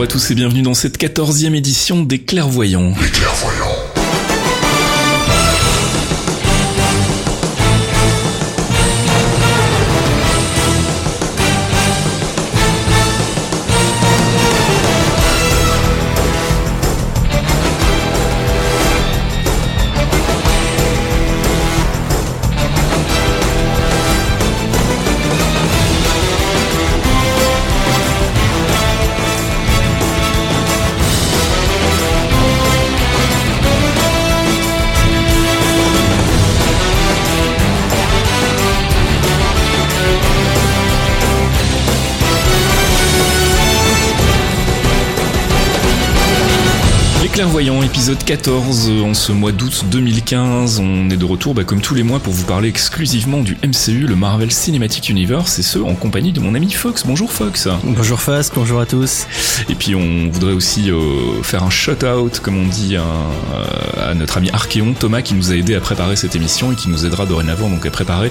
Bonjour à tous et bienvenue dans cette quatorzième édition des Clairvoyants. Clairvoyants. 14, en ce mois d'août 2015, on est de retour bah, comme tous les mois pour vous parler exclusivement du MCU, le Marvel Cinematic Universe, et ce en compagnie de mon ami Fox. Bonjour Fox. Bonjour Fox, bonjour à tous. Et puis on voudrait aussi euh, faire un shout-out, comme on dit, à, à, notre ami Archeon, Thomas, qui nous a aidé à préparer cette émission et qui nous aidera dorénavant donc à préparer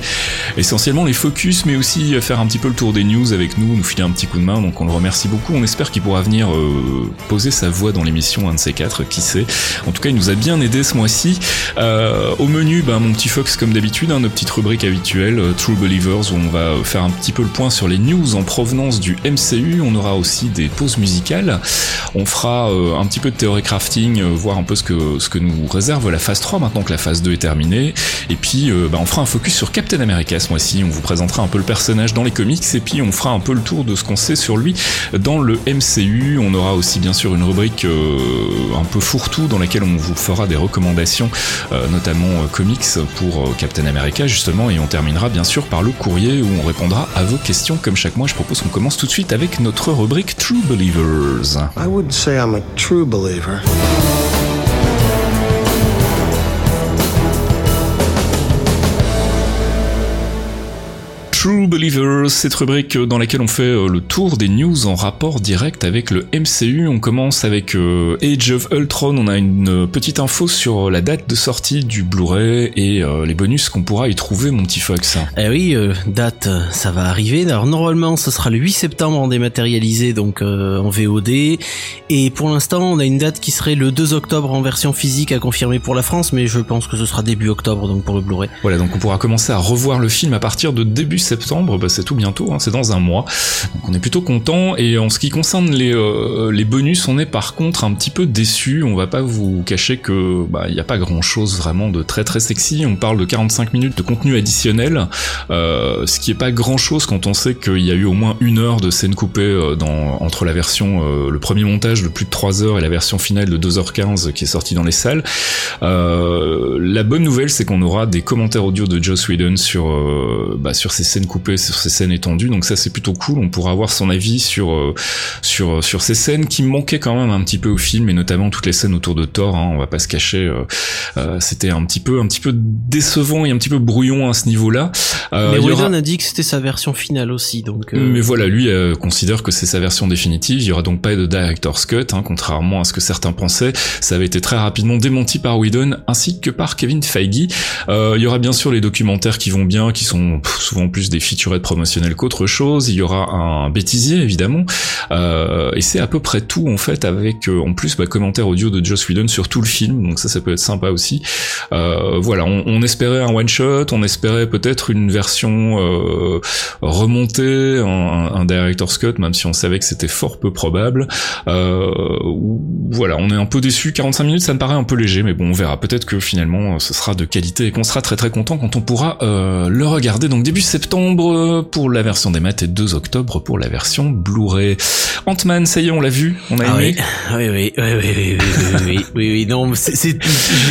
essentiellement les focus, mais aussi à faire un petit peu le tour des news avec nous, nous filer un petit coup de main, donc on le remercie beaucoup. On espère qu'il pourra venir euh, poser sa voix dans l'émission, un de ces quatre qui sait. En tout cas, il nous a bien aidé ce mois-ci. Euh, au menu, bah, mon petit Fox, comme d'habitude, hein, nos petites rubriques habituelles, euh, True Believers, où on va faire un petit peu le point sur les news en provenance du MCU. On aura aussi des pauses musicales. On fera euh, un petit peu de théorie crafting, euh, voir un peu ce que, ce que nous réserve la phase 3 maintenant que la phase 2 est terminée. Et puis, euh, bah, on fera un focus sur Captain America ce mois-ci. On vous présentera un peu le personnage dans les comics et puis on fera un peu le tour de ce qu'on sait sur lui dans le MCU. On aura aussi bien sûr une rubrique un peu fourre-tout dans laquelle on vous fera des recommandations, euh, notamment euh, comics pour euh, Captain America justement, et on terminera bien sûr par le courrier où on répondra à vos questions. Comme chaque mois, je propose qu'on commence tout de suite avec notre rubrique True Believers. I wouldn't say I'm a true believer. True Believers, cette rubrique dans laquelle on fait euh, le tour des news en rapport direct avec le MCU. On commence avec euh, Age of Ultron. On a une petite info sur la date de sortie du Blu-ray et euh, les bonus qu'on pourra y trouver, mon petit Fox. Eh oui, euh, date, ça va arriver. Alors normalement, ce sera le 8 septembre en dématérialisé, donc euh, en VOD. Et pour l'instant, on a une date qui serait le 2 octobre en version physique à confirmer pour la France, mais je pense que ce sera début octobre donc pour le Blu-ray. Voilà, donc on pourra commencer à revoir le film à partir de début septembre, bah c'est tout bientôt, hein, c'est dans un mois. Donc on est plutôt content. Et en ce qui concerne les, euh, les bonus, on est par contre un petit peu déçu. On va pas vous cacher que bah il y a pas grand chose vraiment de très très sexy. On parle de 45 minutes de contenu additionnel, euh, ce qui est pas grand chose quand on sait qu'il y a eu au moins une heure de scène coupée euh, dans, entre la version, euh, le premier montage de plus de 3 heures et la version finale de 2h15 qui est sortie dans les salles. Euh, la bonne nouvelle, c'est qu'on aura des commentaires audio de Joss Whedon sur, euh, bah, sur ces scènes coupées, sur ces scènes étendues. Donc ça, c'est plutôt cool. On pourra avoir son avis sur euh, sur sur ces scènes qui manquaient quand même un petit peu au film, et notamment toutes les scènes autour de Thor. Hein, on va pas se cacher. euh, euh, C'était un petit peu un petit peu décevant et un petit peu brouillon à ce niveau-là. Euh, mais y aura- Whedon a dit que c'était sa version finale aussi, donc. euh, mais voilà, lui euh, considère que c'est sa version définitive. Il y aura donc pas de director's cut, hein, contrairement à ce que certains pensaient. Ça avait été très rapidement démenti par Whedon ainsi que par Kevin Feige. Euh, il y aura bien sûr les documentaires qui vont bien, qui sont souvent plus des featurettes promotionnelles qu'autre chose. Il y aura un bêtisier évidemment, Euh, et c'est à peu près tout en fait avec euh, en plus bah, commentaire audio de Joss Whedon sur tout le film. Donc ça, ça peut être sympa aussi. Euh, voilà, on, on espérait un one shot, on espérait peut-être une version euh, remonter un, un director's cut, même si on savait que c'était fort peu probable. Euh, voilà, on est un peu déçu. 45 minutes, ça me paraît un peu léger, mais bon, on verra. Peut-être que finalement, ce sera de qualité et qu'on sera très très content quand on pourra euh, le regarder. Donc début septembre euh, pour la version des maths et 2 octobre pour la version Blu-ray. Ant-Man, ça y est, on l'a vu, on a Ah aimé. oui, oui, oui, oui, oui, oui, oui, oui, oui, oui, oui, non, c'est-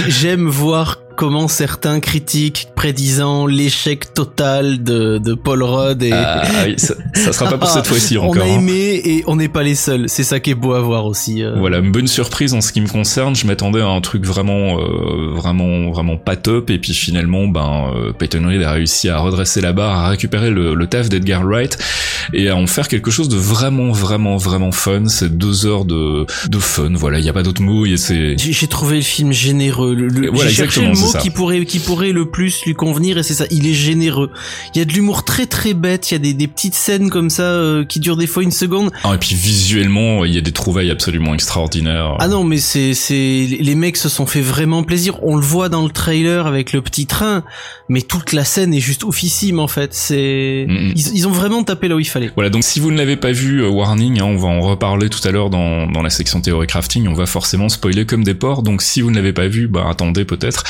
j'aime voir comment certains critiquent prédisant l'échec total de, de Paul Rudd et Ah oui, ça, ça sera pas pour cette fois-ci on encore. a hein. aimé et on n'est pas les seuls. C'est ça qui est beau à voir aussi. euh. Voilà, une bonne surprise en ce qui me concerne. Je m'attendais à un truc vraiment, euh, vraiment, vraiment pas top. Et puis finalement, ben, euh, Peyton Reed a réussi à redresser la barre, à récupérer le, le taf d'Edgar Wright et à en faire quelque chose de vraiment, vraiment, vraiment fun. C'est deux heures de, de fun. Voilà, il y a pas d'autre mot. Et c'est J'ai trouvé le film généreux. Le, le- Voilà, cherché exactement, le mot qui pourrait qui pourrait le plus lui convenir et c'est ça. Il est généreux. Il y a de l'humour très très bête. Il y a des, des petites scènes comme ça euh, qui durent des fois une seconde. Ah, et puis visuellement, il y a des trouvailles absolument extraordinaires. Ah non, mais c'est c'est les mecs se sont fait vraiment plaisir. On le voit dans le trailer avec le petit train, mais toute la scène est juste oufissime en fait. C'est Mm, mm. ils, ils ont vraiment tapé là où il fallait. Voilà, donc si vous ne l'avez pas vu, euh, warning, hein, on va en reparler tout à l'heure dans, dans la section théorie crafting, on va forcément spoiler comme des porcs, donc si vous ne l'avez pas vu, bah attendez peut-être,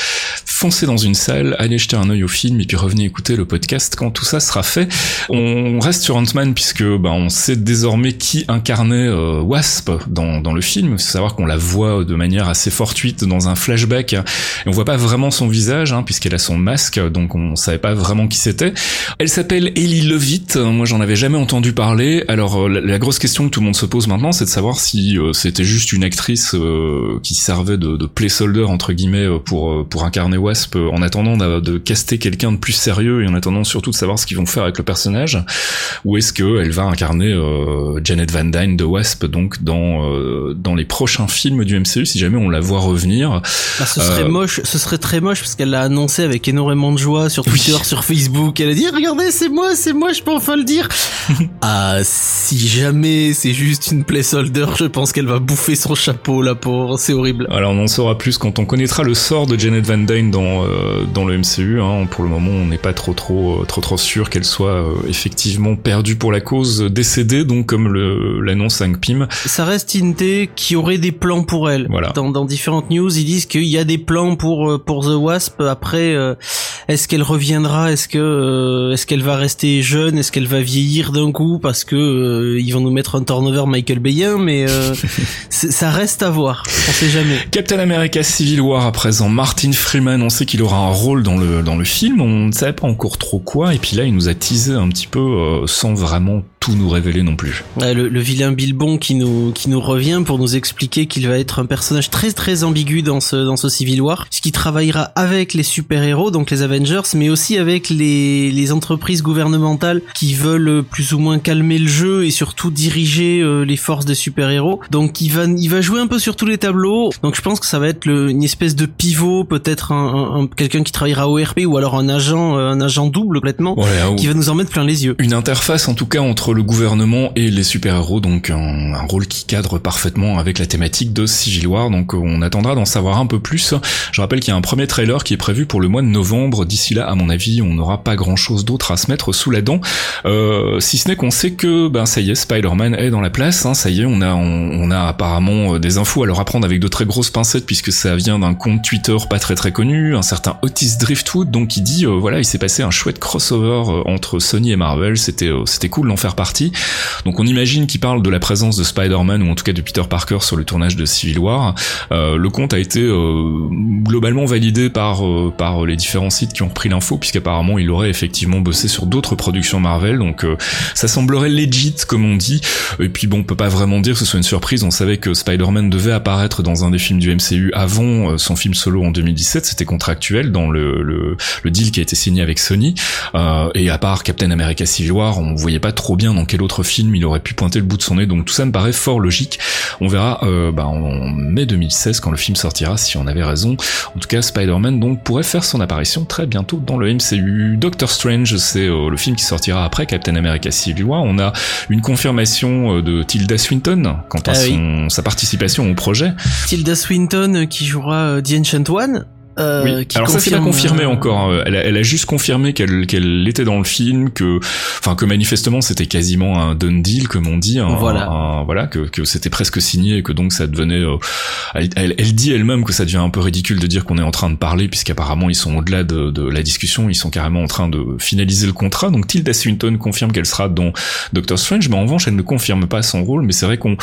foncez dans une salle, allez jeter un œil au film, et puis revenez écouter le podcast quand tout ça sera fait. On reste sur Ant-Man puisque bah, on sait désormais qui incarnait euh, Wasp dans, dans le film, faut savoir qu'on la voit de manière assez fortuite dans un flashback, et on voit pas vraiment son visage, hein, puisqu'elle a son masque, donc on savait pas vraiment qui c'était. Elle s'appelle Ellie Levitt. Moi, j'en avais jamais entendu parler. Alors, euh, la, la grosse question que tout le monde se pose maintenant, c'est de savoir si euh, c'était juste une actrice euh, qui servait de, de placeholder entre guillemets euh, pour euh, pour incarner Wasp, euh, en attendant de, de caster quelqu'un de plus sérieux et en attendant surtout de savoir ce qu'ils vont faire avec le personnage, ou est-ce que elle va incarner euh, Janet Van Dyne de Wasp donc dans euh, dans les prochains films du MCU si jamais on la voit revenir. Bah, ce serait moche, ce serait très moche parce qu'elle l'a annoncé avec énormément de joie sur Oui. Twitter, sur Facebook. Elle a dit regardez c'est moi, c'est moi, je peux enfin le dire. ah si jamais c'est juste une placeholder, je pense qu'elle va bouffer son chapeau la pauvre, c'est horrible. Alors on en saura plus quand on connaîtra le sort de Janet Van Dans euh, dans le MCU. Hein. Pour le moment, on n'est pas trop trop euh, trop trop sûr qu'elle soit euh, effectivement perdue pour la cause, décédée, donc comme l'annonce Pym. Ça reste Inté qui aurait des plans pour elle. Voilà. Dans, dans différentes news, ils disent qu'il y a des plans pour pour The Wasp. Après, euh, est-ce qu'elle reviendra? Est-ce que est-ce qu'elle va rester jeune? Est-ce qu'elle va vieillir d'un coup? Parce que ils vont nous mettre un turnover Michael Bayen Mais ça reste à voir. On sait jamais. Captain America Civil War à présent. Martin Freeman, on sait qu'il aura un rôle dans le dans le film. On ne savait pas encore trop quoi. Et puis là, il nous a teasé un petit peu euh, sans vraiment tout nous révéler non plus. Le, le vilain Bilbon qui nous qui nous revient pour nous expliquer qu'il va être un personnage très très ambigu dans ce dans ce Civil War, puisqu'il travaillera avec les super héros, donc les Avengers, mais aussi avec les les entreprises gouvernementales qui veulent plus ou moins calmer le jeu et surtout diriger euh, les forces des super héros. Donc il va il va jouer un peu sur tous les tableaux. Donc je pense que ça va être le, une espèce de pivot, peut-être un, un- un- quelqu'un qui travaillera au RP ou alors un agent euh, un agent double complètement Voilà, qui va nous en mettre plein les yeux. Une interface en tout cas entre le gouvernement et les super-héros, donc un, rôle qui cadre parfaitement avec la thématique de Civil War, donc on attendra d'en savoir un peu plus. Je rappelle qu'il y a un premier trailer qui est prévu pour le mois de novembre, d'ici là à mon avis on n'aura pas grand chose d'autre à se mettre sous la dent, euh, si ce n'est qu'on sait que ben ça y est, Spider-Man est dans la place, hein, ça y est, on a, on, a apparemment euh, des infos à leur apprendre avec de très grosses pincettes puisque ça vient d'un compte Twitter pas très très connu, un certain Otis Driftwood, donc qui dit euh, voilà il s'est passé un chouette crossover euh, entre Sony et Marvel, c'était euh, c'était cool d'en faire Donc on imagine qu'il parle de la présence de Spider-Man ou en tout cas de Peter Parker sur le tournage de Civil War. Euh, le compte a été euh, globalement validé par euh, par les différents sites qui ont repris l'info puisqu'apparemment il aurait effectivement bossé sur d'autres productions Marvel. Donc euh, ça semblerait legit comme on dit. Et puis bon, on peut pas vraiment dire que ce soit une surprise. On savait que Spider-Man devait apparaître dans un des films du MCU avant euh, son film solo en 2017. C'était contractuel dans le, le, le deal qui a été signé avec Sony. Euh, et à part Captain America Civil War, on voyait pas trop bien dans quel autre film il aurait pu pointer le bout de son nez. Donc tout ça me paraît fort logique. On verra euh, bah, en mai 2016 quand le film sortira si on avait raison. En tout cas, Spider-Man donc pourrait faire son apparition très bientôt dans le MCU. Doctor Strange, c'est euh, le film qui sortira après Captain America Civil War. On a une confirmation euh, de Tilda Swinton quant à Ah oui. sa participation au projet. Tilda Swinton qui jouera The Ancient One. Euh, Oui. qui Alors ça c'est pas confirmé euh, encore. hein. Elle a, elle a juste confirmé qu'elle qu'elle était dans le film, que enfin que manifestement c'était quasiment un done deal comme on dit. un- Voilà. un- voilà que, que c'était presque signé et que donc ça devenait. euh, elle, elle- dit elle-même que ça devient un peu ridicule de dire qu'on est en train de parler puisqu'apparemment ils sont au-delà de, de la discussion, ils sont carrément en train de finaliser le contrat. Donc Tilda Swinton confirme qu'elle sera dans Doctor Strange, mais en revanche elle ne confirme pas son rôle. Mais c'est vrai qu'on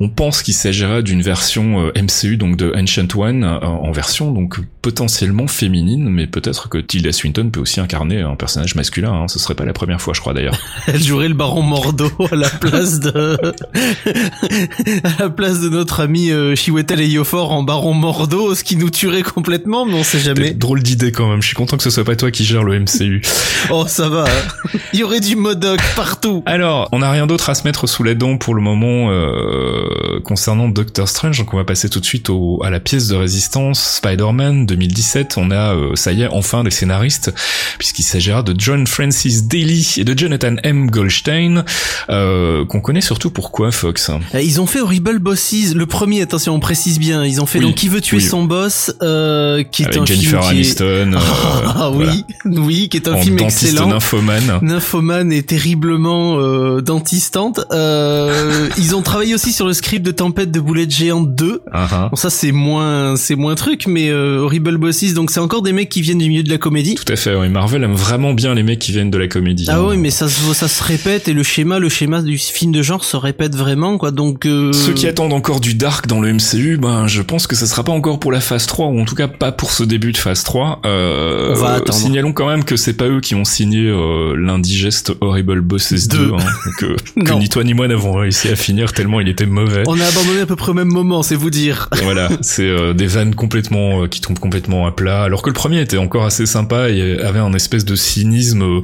on pense qu'il s'agira d'une version euh, MCU donc de Ancient One en version donc potentiellement féminine, mais peut-être que Tilda Swinton peut aussi incarner un personnage masculin. Hein. Ce serait pas la première fois, je crois d'ailleurs. Elle jouerait le baron Mordo à la place de à la place de notre ami euh, Chiwetel Ejiofor en baron Mordo, ce qui nous tuerait complètement, mais on sait jamais. Drôle d'idée quand même. Je suis content que ce soit pas toi qui gère le MCU. Oh, ça va. hein. Il y aurait du Modoc partout. Alors, on n'a rien d'autre à se mettre sous la dent pour le moment euh, concernant Doctor Strange, donc on va passer tout de suite au, à la pièce de résistance Spider-Man 2000 2017, on a, ça y est, enfin des scénaristes, puisqu'il s'agira de John Francis Daly et de Jonathan M. Goldstein, qu'on connaît surtout pour quoi, Fox? Ils ont fait Horrible Bosses, le premier, attention, on précise bien, ils ont fait donc Qui veut tuer son boss, qui est un Jennifer film Aniston. ah oui, oui, qui est un en film dentiste excellent. nymphomane. Nymphomane et terriblement euh, dentistante. Euh, ils ont travaillé aussi sur le script de Tempête de boulettes géantes 2. Uh-huh. Bon ça c'est moins c'est moins truc, mais euh, Bosses donc c'est encore des mecs qui viennent du milieu de la comédie. Tout à fait. Oui. Marvel aime vraiment bien les mecs qui viennent de la comédie. Ah hein. oui, mais ça se ça se répète et le schéma le schéma du film de genre se répète vraiment quoi. Donc euh, Ceux qui attendent encore du dark dans le MCU, ben je pense que ça sera pas encore pour la phase 3 ou en tout cas pas pour ce début de phase 3. Euh, On va attendre. Signalons quand même que c'est pas eux qui ont signé euh, l'indigeste Horrible Bosses 2, Deux. hein, que, que ni toi ni moi n'avons réussi à finir tellement il était mauvais. on a abandonné à peu près au même moment, c'est vous dire. voilà, c'est des vannes complètement qui tombent complètement à plat. Alors que le premier était encore assez sympa et avait un espèce de cynisme euh,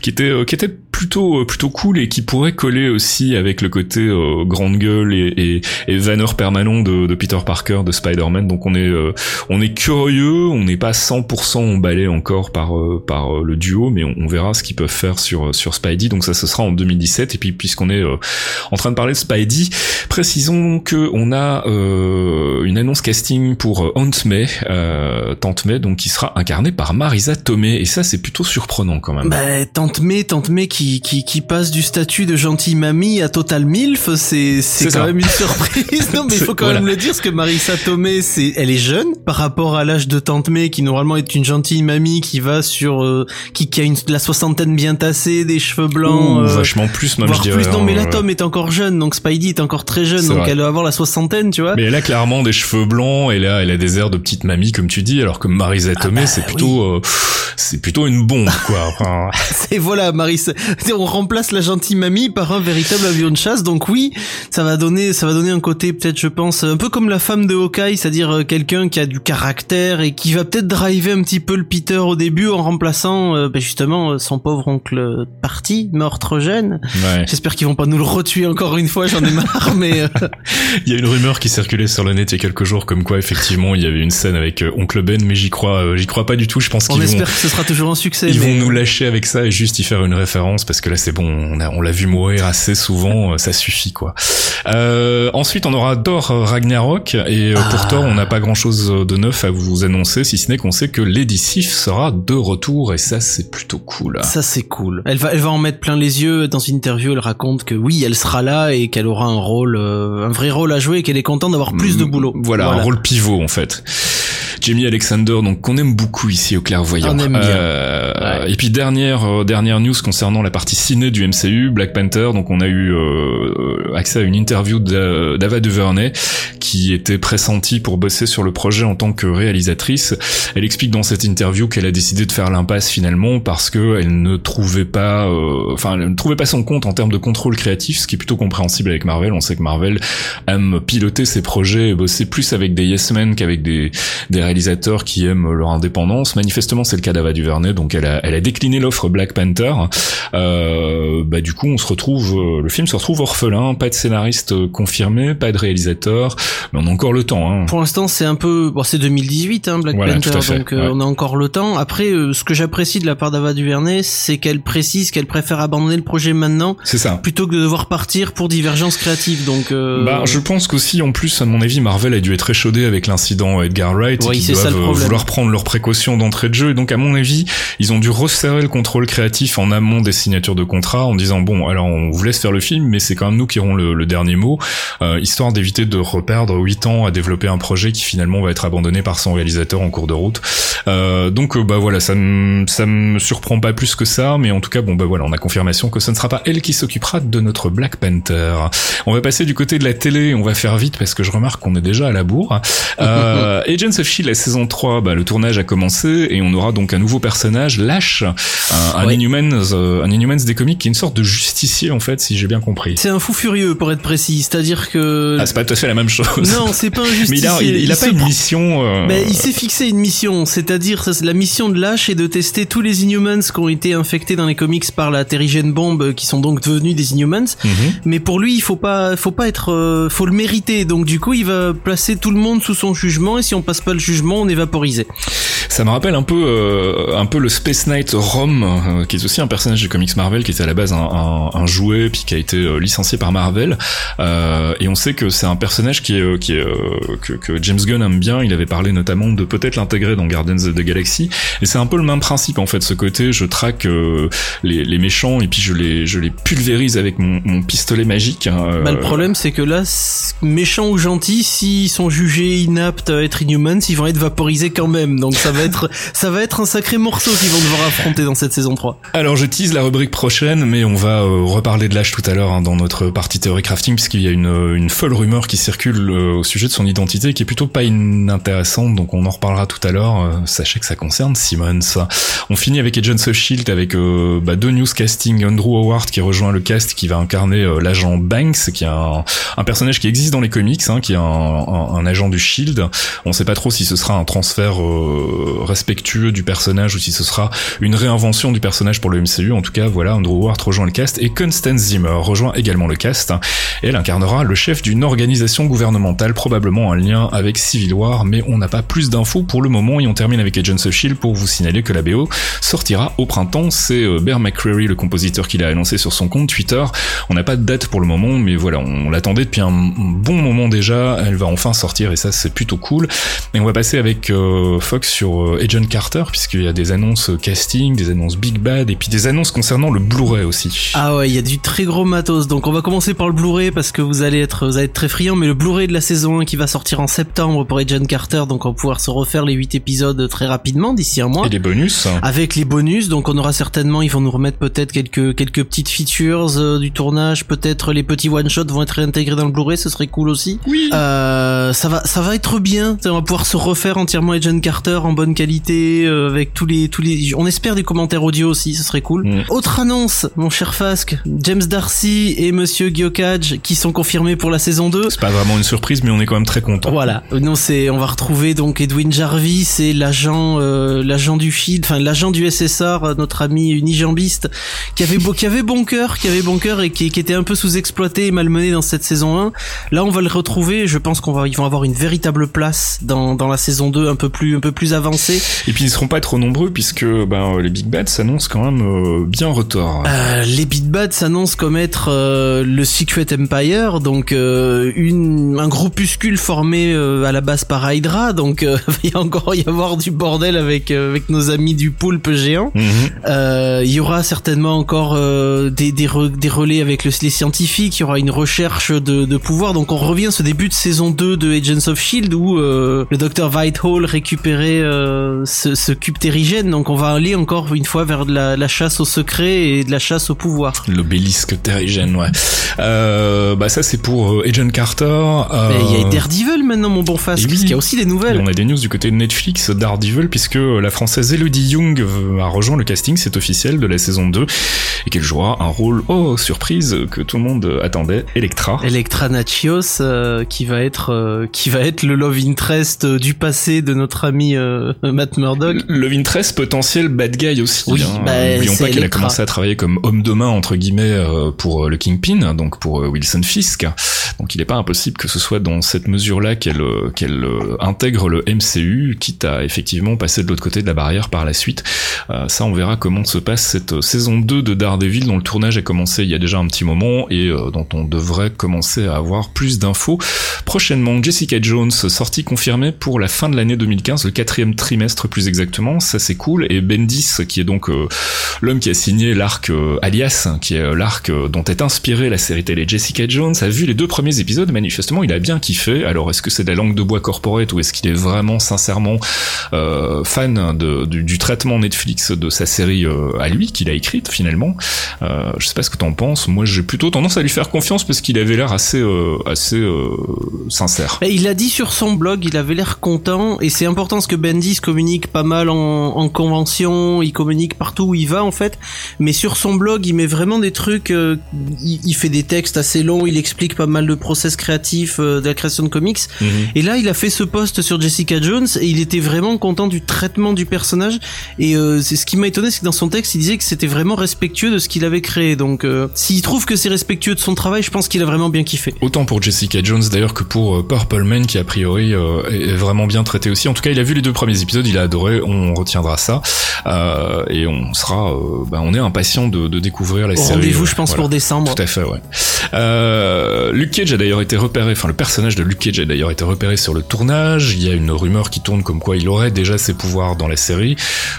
qui était euh, qui était plutôt euh, plutôt cool et qui pourrait coller aussi avec le côté euh, grande gueule et, et, et vanneur permanent de, de Peter Parker de Spider-Man. Donc on est euh, on est curieux, on n'est pas 100% emballé encore par euh, par le duo, mais on, on verra ce qu'ils peuvent faire sur sur Spidey. Donc ça ce sera en 2017 et puis puisqu'on est en train de parler de Spidey, précisons que on a une annonce casting pour Aunt May, euh, Tante May, donc qui sera incarnée par Marisa Tomei et ça c'est plutôt surprenant quand même. Bah, Tante May, Tante May qui, qui, qui passe du statut de gentille mamie à Total Milf, c'est, c'est quand ça. même une surprise. non, mais il faut quand voilà. même le dire, parce que Marissa Tomei, c'est, elle est jeune par rapport à l'âge de Tante May, qui normalement est une gentille mamie qui va sur, euh, qui, qui a une, la soixantaine bien tassée, des cheveux blancs, Ouh, euh, vachement plus même voire je dirais. plus. Non, mais hein, la ouais. Tom est encore jeune, donc Spidey est encore très jeune, donc vrai. elle doit avoir la soixantaine, tu vois. Mais elle a clairement des cheveux blancs et là elle a des airs de petite mamie comme tu alors que Marisa Tomei bah, c'est plutôt euh, c'est plutôt une bombe quoi. Enfin, C'est voilà, Marissa. On remplace la gentille mamie par un véritable avion de chasse. Donc oui, ça va donner, ça va donner un côté peut-être, je pense, un peu comme la femme de Hawkeye, c'est-à-dire euh, quelqu'un qui a du caractère et qui va peut-être driver un petit peu le Peter au début en remplaçant, euh, ben, justement, son pauvre oncle parti, trop jeune. ouais. J'espère qu'ils vont pas nous le retuer encore une fois. J'en ai marre, mais euh, Il y a une rumeur qui circulait sur le net il y a quelques jours comme quoi effectivement il y avait une scène avec euh, Oncle Ben mais j'y crois euh, j'y crois pas du tout. Je pense on qu'ils vont espère que ce sera toujours un succès. Ils mais- vont nous lâcher avec ça et juste y faire une référence parce que là c'est bon, on a- on l'a vu mourir assez souvent, euh, ça suffit quoi. Euh, ensuite on aura Thor euh, Ragnarok et euh, pour Ah. Thor on n'a pas grand chose de neuf à vous annoncer si ce n'est qu'on sait que Lady Sif sera de retour et ça c'est plutôt cool. Ça c'est cool. Elle va, elle va en mettre plein les yeux. Dans une interview, elle raconte que oui, elle sera là et qu'elle aura un rôle, euh, un vrai rôle à jouer et qu'elle est contente d'avoir plus de boulot. Voilà, un rôle pivot en fait. Jamie Alexander, donc qu'on aime beaucoup ici au clairvoyant. On aime bien. Euh, Ouais. Et puis dernière euh, dernière news concernant la partie ciné du MCU, Black Panther. Donc on a eu euh, accès à une interview d'A- d'Ava DuVernay qui était pressentie pour bosser sur le projet en tant que réalisatrice. Elle explique dans cette interview qu'elle a décidé de faire l'impasse finalement parce que elle ne trouvait pas, euh, enfin elle ne trouvait pas son compte en termes de contrôle créatif, ce qui est plutôt compréhensible avec Marvel. On sait que Marvel aime piloter ses projets et bosser plus avec des yes men qu'avec des, des réalisateurs qui aiment leur indépendance. Manifestement, c'est le cas d'Ava DuVernay, donc elle a, elle a décliné l'offre Black Panther. Euh, bah du coup, on se retrouve, euh, le film se retrouve orphelin, pas de scénariste euh, confirmé, pas de réalisateur, mais on a encore le temps. Hein. Pour l'instant, c'est un peu, bon, c'est 2018, hein, Black Voilà, Panther, fait, donc euh, on a encore le temps. Après, euh, ce que j'apprécie de la part d'Ava DuVernay, c'est qu'elle précise qu'elle préfère abandonner le projet maintenant C'est ça. plutôt que de devoir partir pour divergence créative. Donc, euh, Bah, je pense qu'aussi, en plus, à mon avis, Marvel a dû être échaudé avec l'incident Edgar Wright Oui, ça doivent le euh, vouloir prendre leurs précautions d'entrée de jeu. Et donc, à mon avis, ils ont dû resserrer le contrôle créatif en amont des signatures de contrat en disant bon, alors on vous laisse faire le film, mais c'est quand même nous qui aurons le, le dernier mot, euh, histoire d'éviter de reperdre 8 ans à développer un projet qui finalement va être abandonné par son réalisateur en cours de route. Euh, donc, euh, bah voilà, ça me ça me surprend pas plus que ça, mais en tout cas, bon bah voilà, on a confirmation que ce ne sera pas elle qui s'occupera de notre Black Panther. On va passer du côté de la télé, on va faire vite parce que je remarque qu'on est déjà à la bourre. Euh, Agents of Shield, la saison 3, bah, le tournage a commencé et on aura donc un nouveau personnage, Lash, un, un Ouais. Inhumans, euh, un Inhumans des comics qui est une sorte de justicier en fait, si j'ai bien compris. c'est un fou furieux pour être précis. C'est-à-dire que Ah, c'est pas tout à fait la même chose. non, c'est pas un justicier. mais il a, il, il a se pas une mission. euh, Ben, il s'est fixé une mission, c'est-à-dire la mission de Lash est de tester tous les Inhumans qui ont été infectés dans les comics par la terrigène bombe, qui sont donc devenus des Inhumans. mhm. Mais pour lui, il faut pas, faut pas être, euh, faut le mériter. Donc du coup, il va placer tout le monde sous son jugement, et si on passe pas le jugement, on est vaporisé. Ça me rappelle un peu, euh, un peu le Space Knight Rom, euh, qui est aussi un personnage de comics Marvel, qui était à la base un, un, un jouet, puis qui a été euh, licencié par Marvel. Euh, et on sait que c'est un personnage qui est, qui est que, que, James Gunn aime bien. Il avait parlé notamment de peut-être l'intégrer dans Guardians of the Galaxy. Et c'est un peu le même principe en fait, ce côté, je traque les, les, méchants et puis je les, je les pulvérise avec mon, mon pistolet magique. Hein, bah, le problème c'est que là, méchants ou gentils, s'ils sont jugés inaptes à être Inhumans, ils vont être vaporisés quand même. Donc ça va être, ça va être un sacré morceau qu'ils vont devoir affronter dans cette saison 3. Alors je tease la rubrique prochaine, mais on va euh, reparler de l'âge tout à l'heure hein, dans notre partie théorie crafting, puisqu'il y a une, euh, une folle rumeur qui circule euh, au sujet de son identité, qui est plutôt pas inintéressante, donc on en reparlera tout à l'heure. sachez que ça concerne Simmons. On finit avec Agents of Shield, avec bah, deux news casting, Andrew Howard qui rejoint le cast, qui va incarner l'agent Banks, qui est un, un, personnage qui existe dans les comics, hein, qui est un, un, agent du Shield. On sait pas trop si ce sera un transfert respectueux du personnage ou si ce sera une réinvention du personnage pour le MCU. En tout cas, voilà, Andrew Ward rejoint le cast et Constance Zimmer rejoint également le cast. Elle incarnera le chef d'une organisation gouvernementale, probablement en lien avec Civil War, mais on n'a pas plus d'infos pour le moment et on termine avec Agents of Shield pour vous signaler que la BO sortira au printemps. C'est euh, Bear McCreary, le compositeur, qui l'a annoncé sur son compte Twitter. On n'a pas de date pour le moment, mais voilà, on l'attendait depuis un bon moment déjà. Elle va enfin sortir et ça c'est plutôt cool. Et on va passer avec euh, Fox sur euh, Agent Carter puisqu'il y a des annonces casting, des annonces Big Bad et puis des annonces concernant le Blu-ray aussi. Ah ouais, il y a du très gros matos. Donc on va commencer par le Blu-ray parce que vous allez être vous allez être très friand mais le Blu-ray de la saison 1 qui va sortir en septembre pour Agent Carter donc on va pouvoir se refaire les 8 épisodes très rapidement d'ici un mois. Et les bonus Avec les bonus, donc on aura certainement ils vont nous remettre peut-être quelques quelques petites features euh, du tournage, peut-être les petits one shots vont être réintégrés dans le Blu-ray, ce serait cool aussi. Oui. Euh, ça va ça va être bien, on va pouvoir se refaire entièrement Agent Carter en bonne qualité euh, avec tous les tous les on espère des commentaires audio aussi, ce serait cool. Mm. Autre annonce, mon cher Fasque, James Darcy et Monsieur Gyokaj qui sont confirmés pour la saison 2. C'est pas vraiment une surprise, mais on est quand même très content. Voilà. Non, c'est, on va retrouver donc Edwin Jarvis et l'agent, euh, l'agent du Shield, enfin l'agent du SSR, euh, notre ami unijambiste, qui avait, qui avait bon cœur, qui avait bon cœur et qui, qui était un peu sous-exploité et malmené dans cette saison 1. Là, on va le retrouver. Je pense qu'on va, ils vont avoir une véritable place dans, dans la saison 2 un peu plus, un peu plus avancée. Et puis ils seront pas trop nombreux puisque ben, les Big Bad s'annoncent quand même euh, bien en retard. Euh, les Big Bad s'annoncent comme être euh, le Secret Empire, donc une, un groupuscule formé à la base par Hydra, donc il va encore y avoir du bordel avec, avec nos amis du poulpe géant. Mhm. Il y aura certainement encore des, des, des, relais avec le, les scientifiques, il y aura une recherche de, de pouvoir, donc on revient à ce début de saison 2 de Agents of S.H.I.E.L.D. où le docteur Whitehall récupérait ce, ce cube terrigène, donc on va aller encore une fois vers de la, la, chasse au secret et de la chasse au pouvoir. L'obélisque terrigène, ouais. Euh, bah ça c'est pour euh, Agent Carter. Euh... Il y a Daredevil maintenant, mon bon face, parce qu'il y a aussi des nouvelles. on a des news du côté de Netflix, Daredevil, puisque la française Elodie Young a rejoint le casting, c'est officiel, de la saison 2, et qu'elle jouera un rôle, oh surprise, que tout le monde attendait, Electra. Electra Nachios, euh, qui va être euh, qui va être le love interest du passé de notre ami Matt Murdock. Love interest potentiel bad guy aussi. Oui, hein. bah, N'oublions pas qu'elle a commencé à travailler comme homme de main entre guillemets euh, pour euh, le Kingpin, donc pour euh, Wilson Fisk. Donc il n'est pas impossible que ce soit dans cette mesure-là qu'elle qu'elle intègre le MCU, quitte à effectivement passer de l'autre côté de la barrière par la suite. ça, on verra comment se passe cette saison 2 de Daredevil, dont le tournage a commencé il y a déjà un petit moment et dont on devrait commencer à avoir plus d'infos prochainement. Jessica Jones, sortie confirmée pour la fin de l'année 2015, le quatrième trimestre plus exactement. Ça c'est cool. Et Bendis, qui est donc l'homme qui a signé l'arc Alias, qui est l'arc dont est inspirée la série télé Jessica Jones, a vu les deux premiers épisodes, manifestement il a bien kiffé. Alors est-ce que c'est de la langue de bois corporate ou est-ce qu'il est vraiment sincèrement euh, fan de, du, traitement Netflix de sa série euh, à lui qu'il a écrite finalement? Euh, Je sais pas ce que t'en penses. Moi j'ai plutôt tendance à lui faire confiance parce qu'il avait l'air assez euh, assez euh, sincère. il a dit sur son blog, il avait l'air content et c'est important parce que Bendis communique pas mal en, en convention, il communique partout où il va en fait, mais sur son blog il met vraiment des trucs, euh, il, fait des textes assez longs, il explique pas mal de process créatifs de la création de comics. Mhm. Et là, il a fait ce post sur Jessica Jones et il était vraiment content du traitement du personnage. Et c'est ce qui m'a étonné, c'est que dans son texte, il disait que c'était vraiment respectueux de ce qu'il avait créé. Donc, euh, s'il trouve que c'est respectueux de son travail, je pense qu'il a vraiment bien kiffé. Autant pour Jessica Jones d'ailleurs que pour euh, Purple Man qui a priori euh, est vraiment bien traité aussi. En tout cas, il a vu les deux premiers épisodes, il a adoré. On retiendra ça euh, et on sera, bah, on est impatient de, de découvrir la Au série. rendez-vous, je pense, voilà. pour décembre. Tout à fait, ouais. Luke Cage a d'ailleurs été repéré, enfin le personnage de Luke Cage a d'ailleurs été repéré sur le tournage. Il y a une rumeur qui tourne comme quoi il aurait déjà ses pouvoirs dans la série.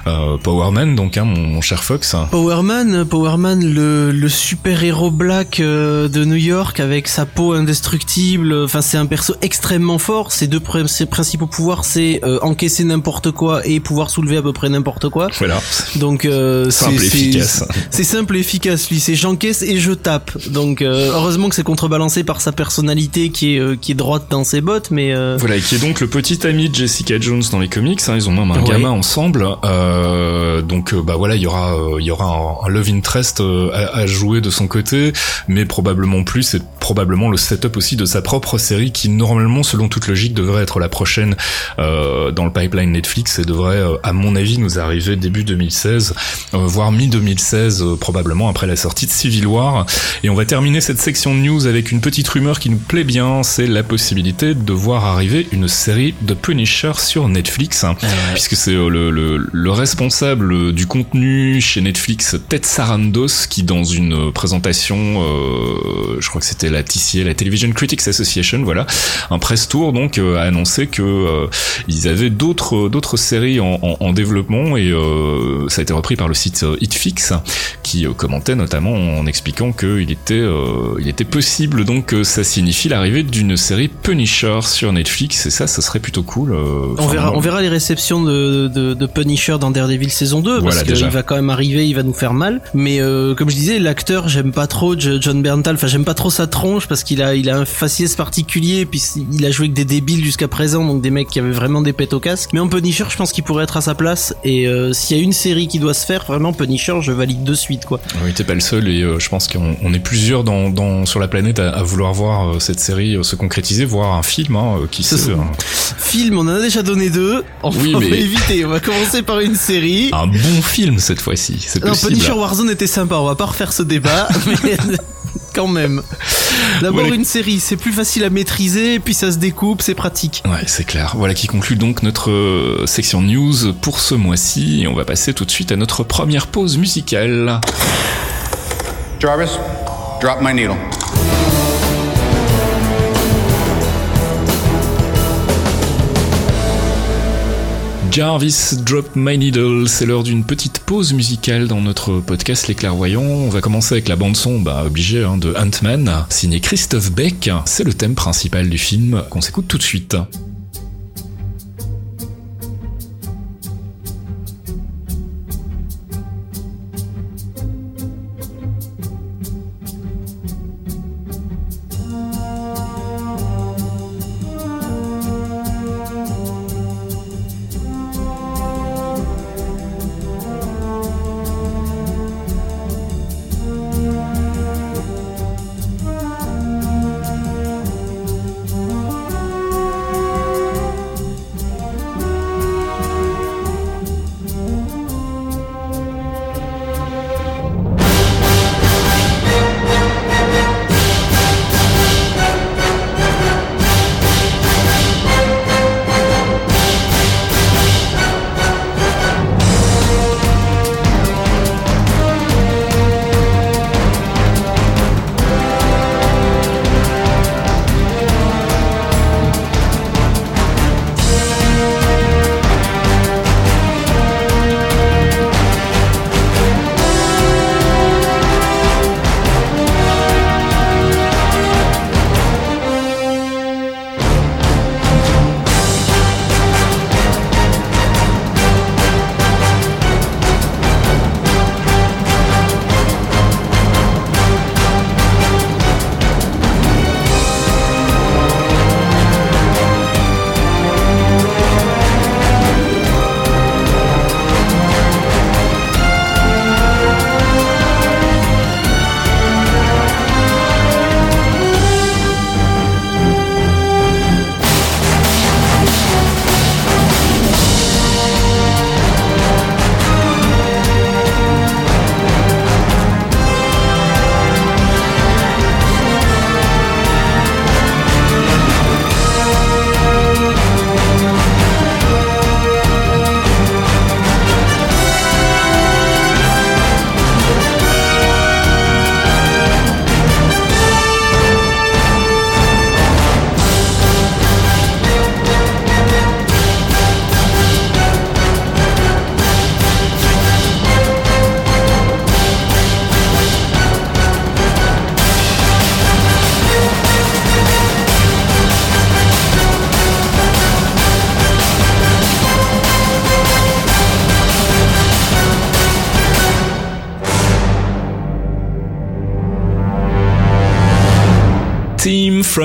Euh, Power Man, donc, hein, mon, mon cher Fox. Powerman, Powerman, le, le super-héros black euh, de New York avec sa peau indestructible. Enfin, c'est un perso extrêmement fort. Ses deux ses principaux pouvoirs, c'est euh, encaisser n'importe quoi et pouvoir soulever à peu près n'importe quoi. Voilà, Donc, euh, simple c'est- et efficace. C'est simple et efficace, lui. C'est j'encaisse et je tape. Donc, euh, heureusement que c'est contrebalancé par sa personnalité qui est euh, qui est droite dans ses bottes, mais euh, Voilà, et qui est donc le petit ami de Jessica Jones dans les comics. hein, ils ont même un Ouais. gamin ensemble. Euh, donc, bah voilà, il y aura, il y aura un, un love interest euh, à, à jouer de son côté, mais probablement plus. C'est probablement le setup aussi de sa propre série, qui normalement, selon toute logique, devrait être la prochaine euh, dans le pipeline Netflix et devrait, euh, à mon avis, nous arriver début 2016, euh, voire mi 2016, probablement après la sortie de Civil War. Et on va terminer cette section de news avec une petite rumeur qui nous plaît bien, c'est la possibilité de voir arriver une série de Punisher sur Netflix, hein, puisque c'est euh, le, le, le responsable du contenu chez Netflix, Ted Qui dans une euh, présentation, euh, je crois que c'était la TCA, la Television Critics Association, voilà, un press tour donc euh, a annoncé que euh, ils avaient d'autres d'autres séries en, en, en développement et euh, ça a été repris par le site Hitfix qui commentait notamment en expliquant qu'il était il était possible donc que ça signifie l'arrivée d'une série Punisher sur Netflix et ça ça serait plutôt cool on verra on verra les réceptions de, de, de Punisher dans Daredevil saison 2 Voilà, parce qu'il va quand même arriver, il va nous faire mal. Mais euh, comme je disais, l'acteur j'aime pas trop John Berntal. Enfin j'aime pas trop sa tronche parce qu'il a il a un faciès particulier puis il a joué avec des débiles jusqu'à présent donc des mecs qui avaient vraiment des pètes au casque. Mais en Punisher, je pense qu'il pourrait être à sa place et euh, s'il y a une série qui doit se faire, vraiment Punisher, je valide de suite quoi. Oui, t'es pas le seul et euh, je pense qu'on on est plusieurs dans, dans sur la planète à, à vouloir voir cette série se concrétiser, voir un film, hein, qui sait, un, Film, on en a déjà donné deux. On, Oui, on mais- va éviter. On va commencer par une série. un bon film cette fois-ci. C'est possible. Punisher Warzone était sympa, on va pas refaire ce débat, mais quand même. D'abord Voilà. une série, c'est plus facile à maîtriser, puis ça se découpe, c'est pratique. Ouais, c'est clair. Voilà qui conclut donc notre euh, section news pour ce mois-ci. Et on va passer tout de suite à notre première pause musicale. Jarvis, drop my needle. Jarvis Drop My Needle, c'est l'heure d'une petite pause musicale dans notre podcast Les Clairvoyants. On va commencer avec la bande-son, bah obligé, hein, de Ant-Man, signé Christophe Beck. C'est le thème principal du film qu'on s'écoute tout de suite.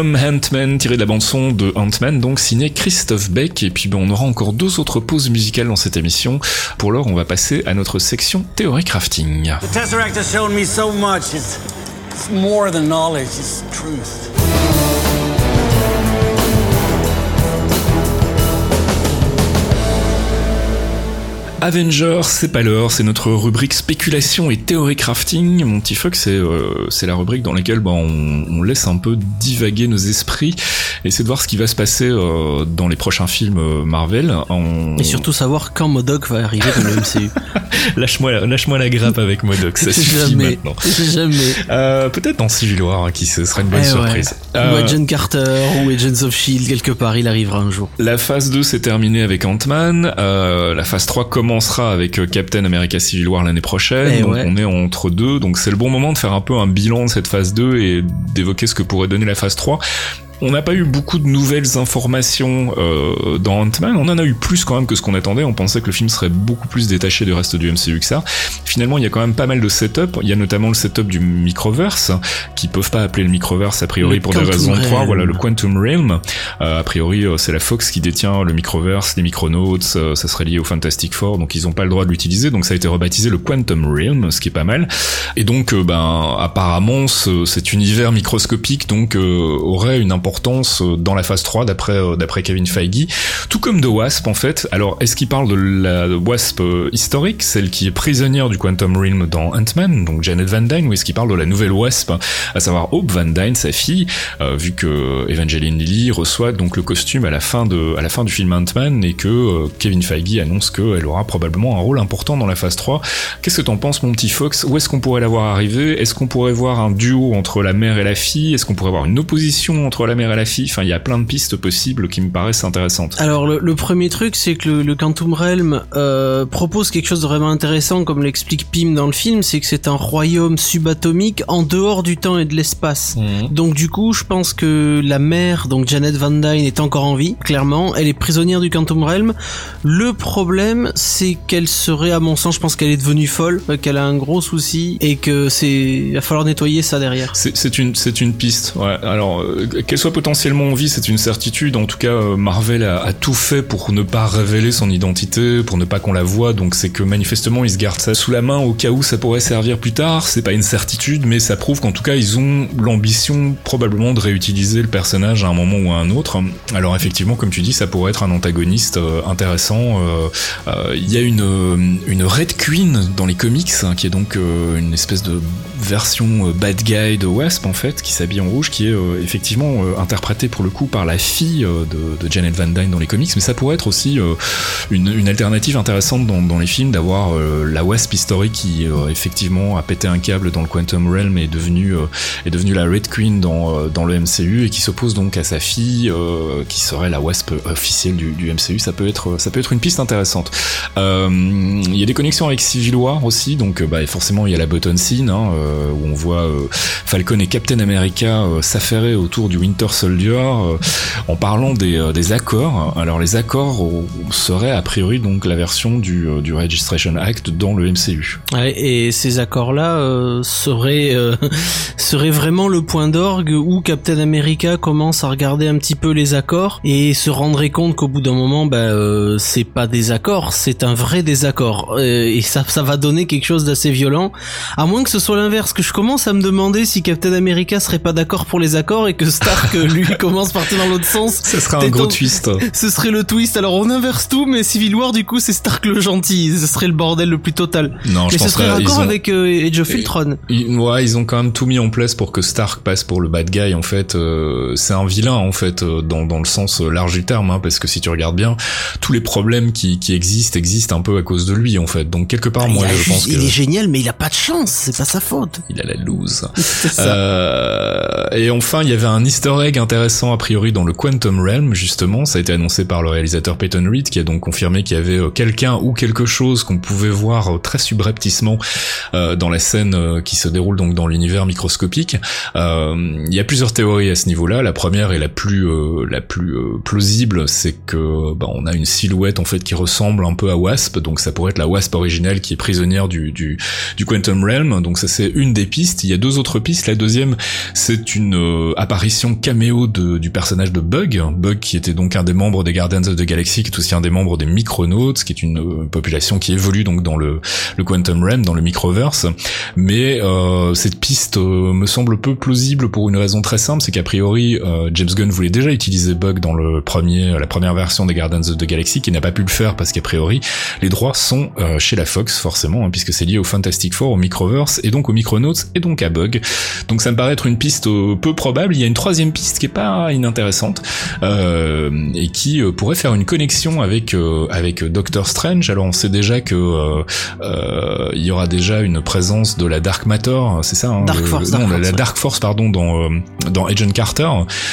Theme from Ant-Man, tiré de la bande-son de Ant-Man, donc signé Christophe Beck. Et puis ben, on aura encore deux autres pauses musicales dans cette émission. Pour l'heure, on va passer à notre section théorie crafting. The Tesseract has shown me so much. It's more than knowledge, it's truth. Avengers, c'est pas l'heure, c'est notre rubrique spéculation et théorie crafting. Mon petit fuck, c'est euh, la rubrique dans laquelle bah, on, on, laisse un peu divaguer nos esprits et c'est de voir ce qui va se passer euh, dans les prochains films euh, Marvel. On... Et surtout savoir quand Modoc va arriver dans le MCU. lâche-moi lâche-moi la grappe avec Modoc, ça suffit jamais, maintenant. Jamais. Euh, Peut-être dans Civil War, hein, qui ce sera une bonne Eh surprise. Ouais. Ou Agent Carter ou Agents of Shield quelque part, il arrivera un jour. La phase 2 s'est terminée avec Ant-Man. La phase 3 commencera avec euh, Captain America Civil War l'année prochaine. Eh donc ouais. on est entre deux. Donc c'est le bon moment de faire un peu un bilan de cette phase 2 et d'évoquer ce que pourrait donner la phase 3. On n'a pas eu beaucoup de nouvelles informations euh, dans Ant-Man. On en a eu plus quand même que ce qu'on attendait. On pensait que le film serait beaucoup plus détaché du reste du MCU que ça. Finalement, il y a quand même pas mal de setup. Il y a notamment le setup du microverse, qui peuvent pas appeler le microverse a priori Le pour des raisons Realm. 3. Voilà, le Quantum Realm. Euh, a priori, euh, c'est la Fox qui détient le microverse, les micronauts. euh, ça serait lié au Fantastic Four, donc ils ont pas le droit de l'utiliser. Donc ça a été rebaptisé le Quantum Realm, ce qui est pas mal. Et donc, euh, ben, apparemment, ce, cet univers microscopique donc euh, aurait une importance euh, dans la phase 3 d'après euh, d'après Kevin Feige, tout comme The Wasp en fait. Alors, est-ce qu'il parle de la Wasp euh, historique, celle qui est prisonnière du Quantum Realm dans Ant-Man, donc Janet Van Dyne, ou est-ce qu'il parle de la nouvelle Wasp, à savoir Hope Van Dyne, sa fille, vu que Evangeline Lilly reçoit donc le costume à la fin de du film Ant-Man et que Kevin Feige annonce qu'elle aura probablement un rôle important dans la phase 3. Qu'est-ce que t'en penses, mon petit Fox? Où est-ce qu'on pourrait la voir arriver? Est-ce qu'on pourrait voir un duo entre la mère et la fille? Est-ce qu'on pourrait voir une opposition entre la mère et la fille Enfin, il y a plein de pistes possibles qui me paraissent intéressantes. Alors le, le premier truc, c'est que le, le Quantum Realm euh, propose quelque chose de vraiment intéressant, comme l'explique Pym dans le film, c'est que c'est un royaume subatomique en dehors du temps et de l'espace. Donc du coup, je pense que la mère, donc Janet Van Dyne, est encore en vie, clairement. Elle est prisonnière du Quantum Realm. Le problème, c'est qu'elle serait, à mon sens, je pense qu'elle est devenue folle, euh, qu'elle a un gros souci et que c'est, il va falloir nettoyer ça derrière. C'est une, c'est une piste. Ouais. Alors, euh, soit potentiellement en vie, c'est une certitude. En tout cas, euh, Marvel a, tout fait pour ne pas révéler son identité, pour ne pas qu'on la voie. Donc, c'est que manifestement, ils se gardent ça sous la main au cas où ça pourrait servir plus tard. C'est pas une certitude, mais ça prouve qu'en tout cas, ils ont l'ambition probablement de réutiliser le personnage à un moment ou à un autre. Alors, effectivement, comme tu dis, ça pourrait être un antagoniste euh, intéressant. Euh, Il y a une, Red Queen dans les comics, hein, qui est donc une espèce de version bad guy de Wasp en fait, qui s'habille en rouge, qui est effectivement euh, interprétée pour le coup par la fille euh, de, Janet Van Dyne dans les comics, mais ça pourrait être aussi euh, une, alternative intéressante dans, les films d'avoir la Wasp historique qui effectivement a pété un câble dans le Quantum Realm et est devenue est devenue la Red Queen dans dans le MCU et qui s'oppose donc à sa fille qui serait la Wasp officielle du, MCU. Ça peut être ça peut être une piste intéressante. Il y a des connexions avec Civil War aussi, donc bah, forcément il y a la button scene hein, où on voit Falcon et Captain America s'affairer autour du Winter Soldier euh, en parlant des, euh, des accords. Alors les accords seraient a priori donc la version du, euh, du Registration Act dans le MCU. Ouais, et ces accords-là euh, seraient euh, seraient vraiment le point d'orgue où Captain America commence à regarder un petit peu les accords et se rendrait compte qu'au bout d'un moment, bah, euh, c'est pas des accords, c'est un vrai désaccord. Et ça, ça va donner quelque chose d'assez violent. À moins que ce soit l'inverse, que je commence à me demander si Captain America serait pas d'accord pour les accords et que Stark lui commence partir dans l'autre sens. Ce serait un gros twist. Ce serait le twist. Alors on inverse tout, mais Civil War du coup c'est Stark le gentil. Ce serait le bordel le plus total. Non, je mais ce pense serait raccord ont- avec euh, Age of Ultron. Ils, ouais, ils ont quand même tout mis en place pour que Stark passe pour le bad guy. En fait, euh, c'est un vilain en fait euh, dans, dans le sens euh, large du terme, hein, parce que si tu regardes bien, tous les problèmes qui, qui existent existent un peu à cause de lui en fait. Donc quelque part, moi, il, a je pense que il est génial, mais il a pas de chance. C'est pas sa faute. il a la loose. Ça. Euh, et enfin, il y avait un Easter egg intéressant a priori dans le Quantum Realm, justement. Ça a été annoncé par le réalisateur Peyton Reed, qui a donc confirmé qu'il y avait euh, quelqu'un ou quelque chose qu'on pouvait voir euh, très subrepticement euh, dans la scène qui se déroule donc dans l'univers microscopique. Il y a plusieurs théories à ce niveau-là. La première et la plus la plus plausible, c'est que bah, on a une silhouette en fait qui ressemble un peu à Wasp, donc ça pourrait être la Wasp originelle qui est prisonnière du du, du Quantum Realm. Donc ça c'est une des pistes. Il y a deux autres pistes. La deuxième, c'est une apparition caméo de, du personnage de Bug, Bug qui était donc un des membres des Guardians of the Galaxy, qui est aussi un des membres des Micronauts, qui est une population qui évolue donc dans le, le Quantum Realm, dans le Microverse. Mais cette piste me semble peu plausible pour une raison très simple, c'est qu'a priori James Gunn voulait déjà utiliser Bug dans le premier, la première version des Guardians of the Galaxy, qui n'a pas pu le faire parce qu'a priori les droits sont euh, chez la Fox forcément, hein, puisque c'est lié au Fantastic Four, au Microverse et donc au Micronauts et donc à Bug. Donc ça me paraît être une piste euh, peu probable. Il y a une troisième piste qui est pas inintéressante euh, et qui pourrait faire une connexion avec avec Doctor Strange. Alors on sait déjà que il y aura déjà une présence de la Dark Matter, c'est ça hein, Dark Force, non, la, Dark Force pardon dans dans Agent Carter.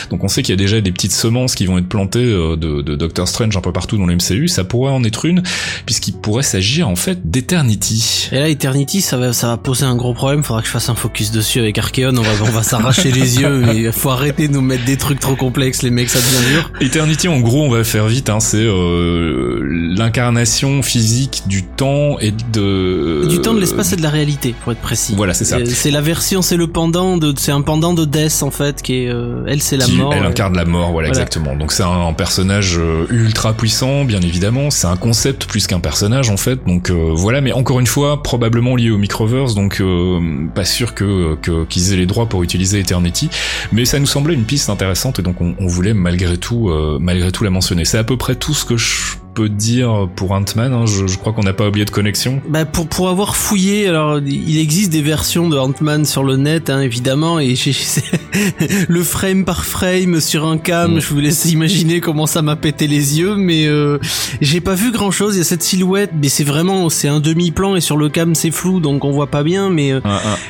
Donc on sait qu'il y a déjà des petites semences qui vont être plantées de, de Doctor Strange un peu partout dans le MCU. Ça pourrait en être une puisqu'il pourrait s'agir en fait d'Eternity. Et là, Eternity, ça va, ça va poser un gros problème. Faudra que je fasse un focus dessus avec Archeon. On va, on va s'arracher les yeux. Mais faut arrêter de mettre des trucs trop complexes, les mecs, ça devient dur. Eternity, en gros, on va faire vite. Hein, c'est euh, l'incarnation physique du temps et de du temps, de l'espace et de la réalité, pour être précis. Voilà, c'est ça. C'est la version, c'est le pendant de, c'est un pendant de Death en fait, qui est, euh, elle, c'est la mort. Elle incarne la mort, voilà, exactement. Donc c'est un, un personnage euh, ultra puissant, bien évidemment. C'est un concept plus qu'un personnage en fait. Donc euh, voilà, mais encore une fois, probablement lié au Microverse, donc euh, pas sûr que qu'ils aient les droits pour utiliser Eternity. Mais ça nous semblait une piste intéressante et donc on, voulait malgré tout, euh, malgré tout la mentionner. C'est à peu près tout ce que je dire pour Ant-Man hein, je, crois qu'on n'a pas oublié de connexion. Bah pour pour avoir fouillé, alors il existe des versions de Ant-Man sur le net, hein, évidemment, et le frame par frame sur un cam, mm. je vous laisse imaginer comment ça m'a pété les yeux, mais euh, j'ai pas vu grand chose. Il y a cette silhouette, mais c'est vraiment c'est un demi-plan et sur le cam c'est flou, donc on voit pas bien. Mais euh,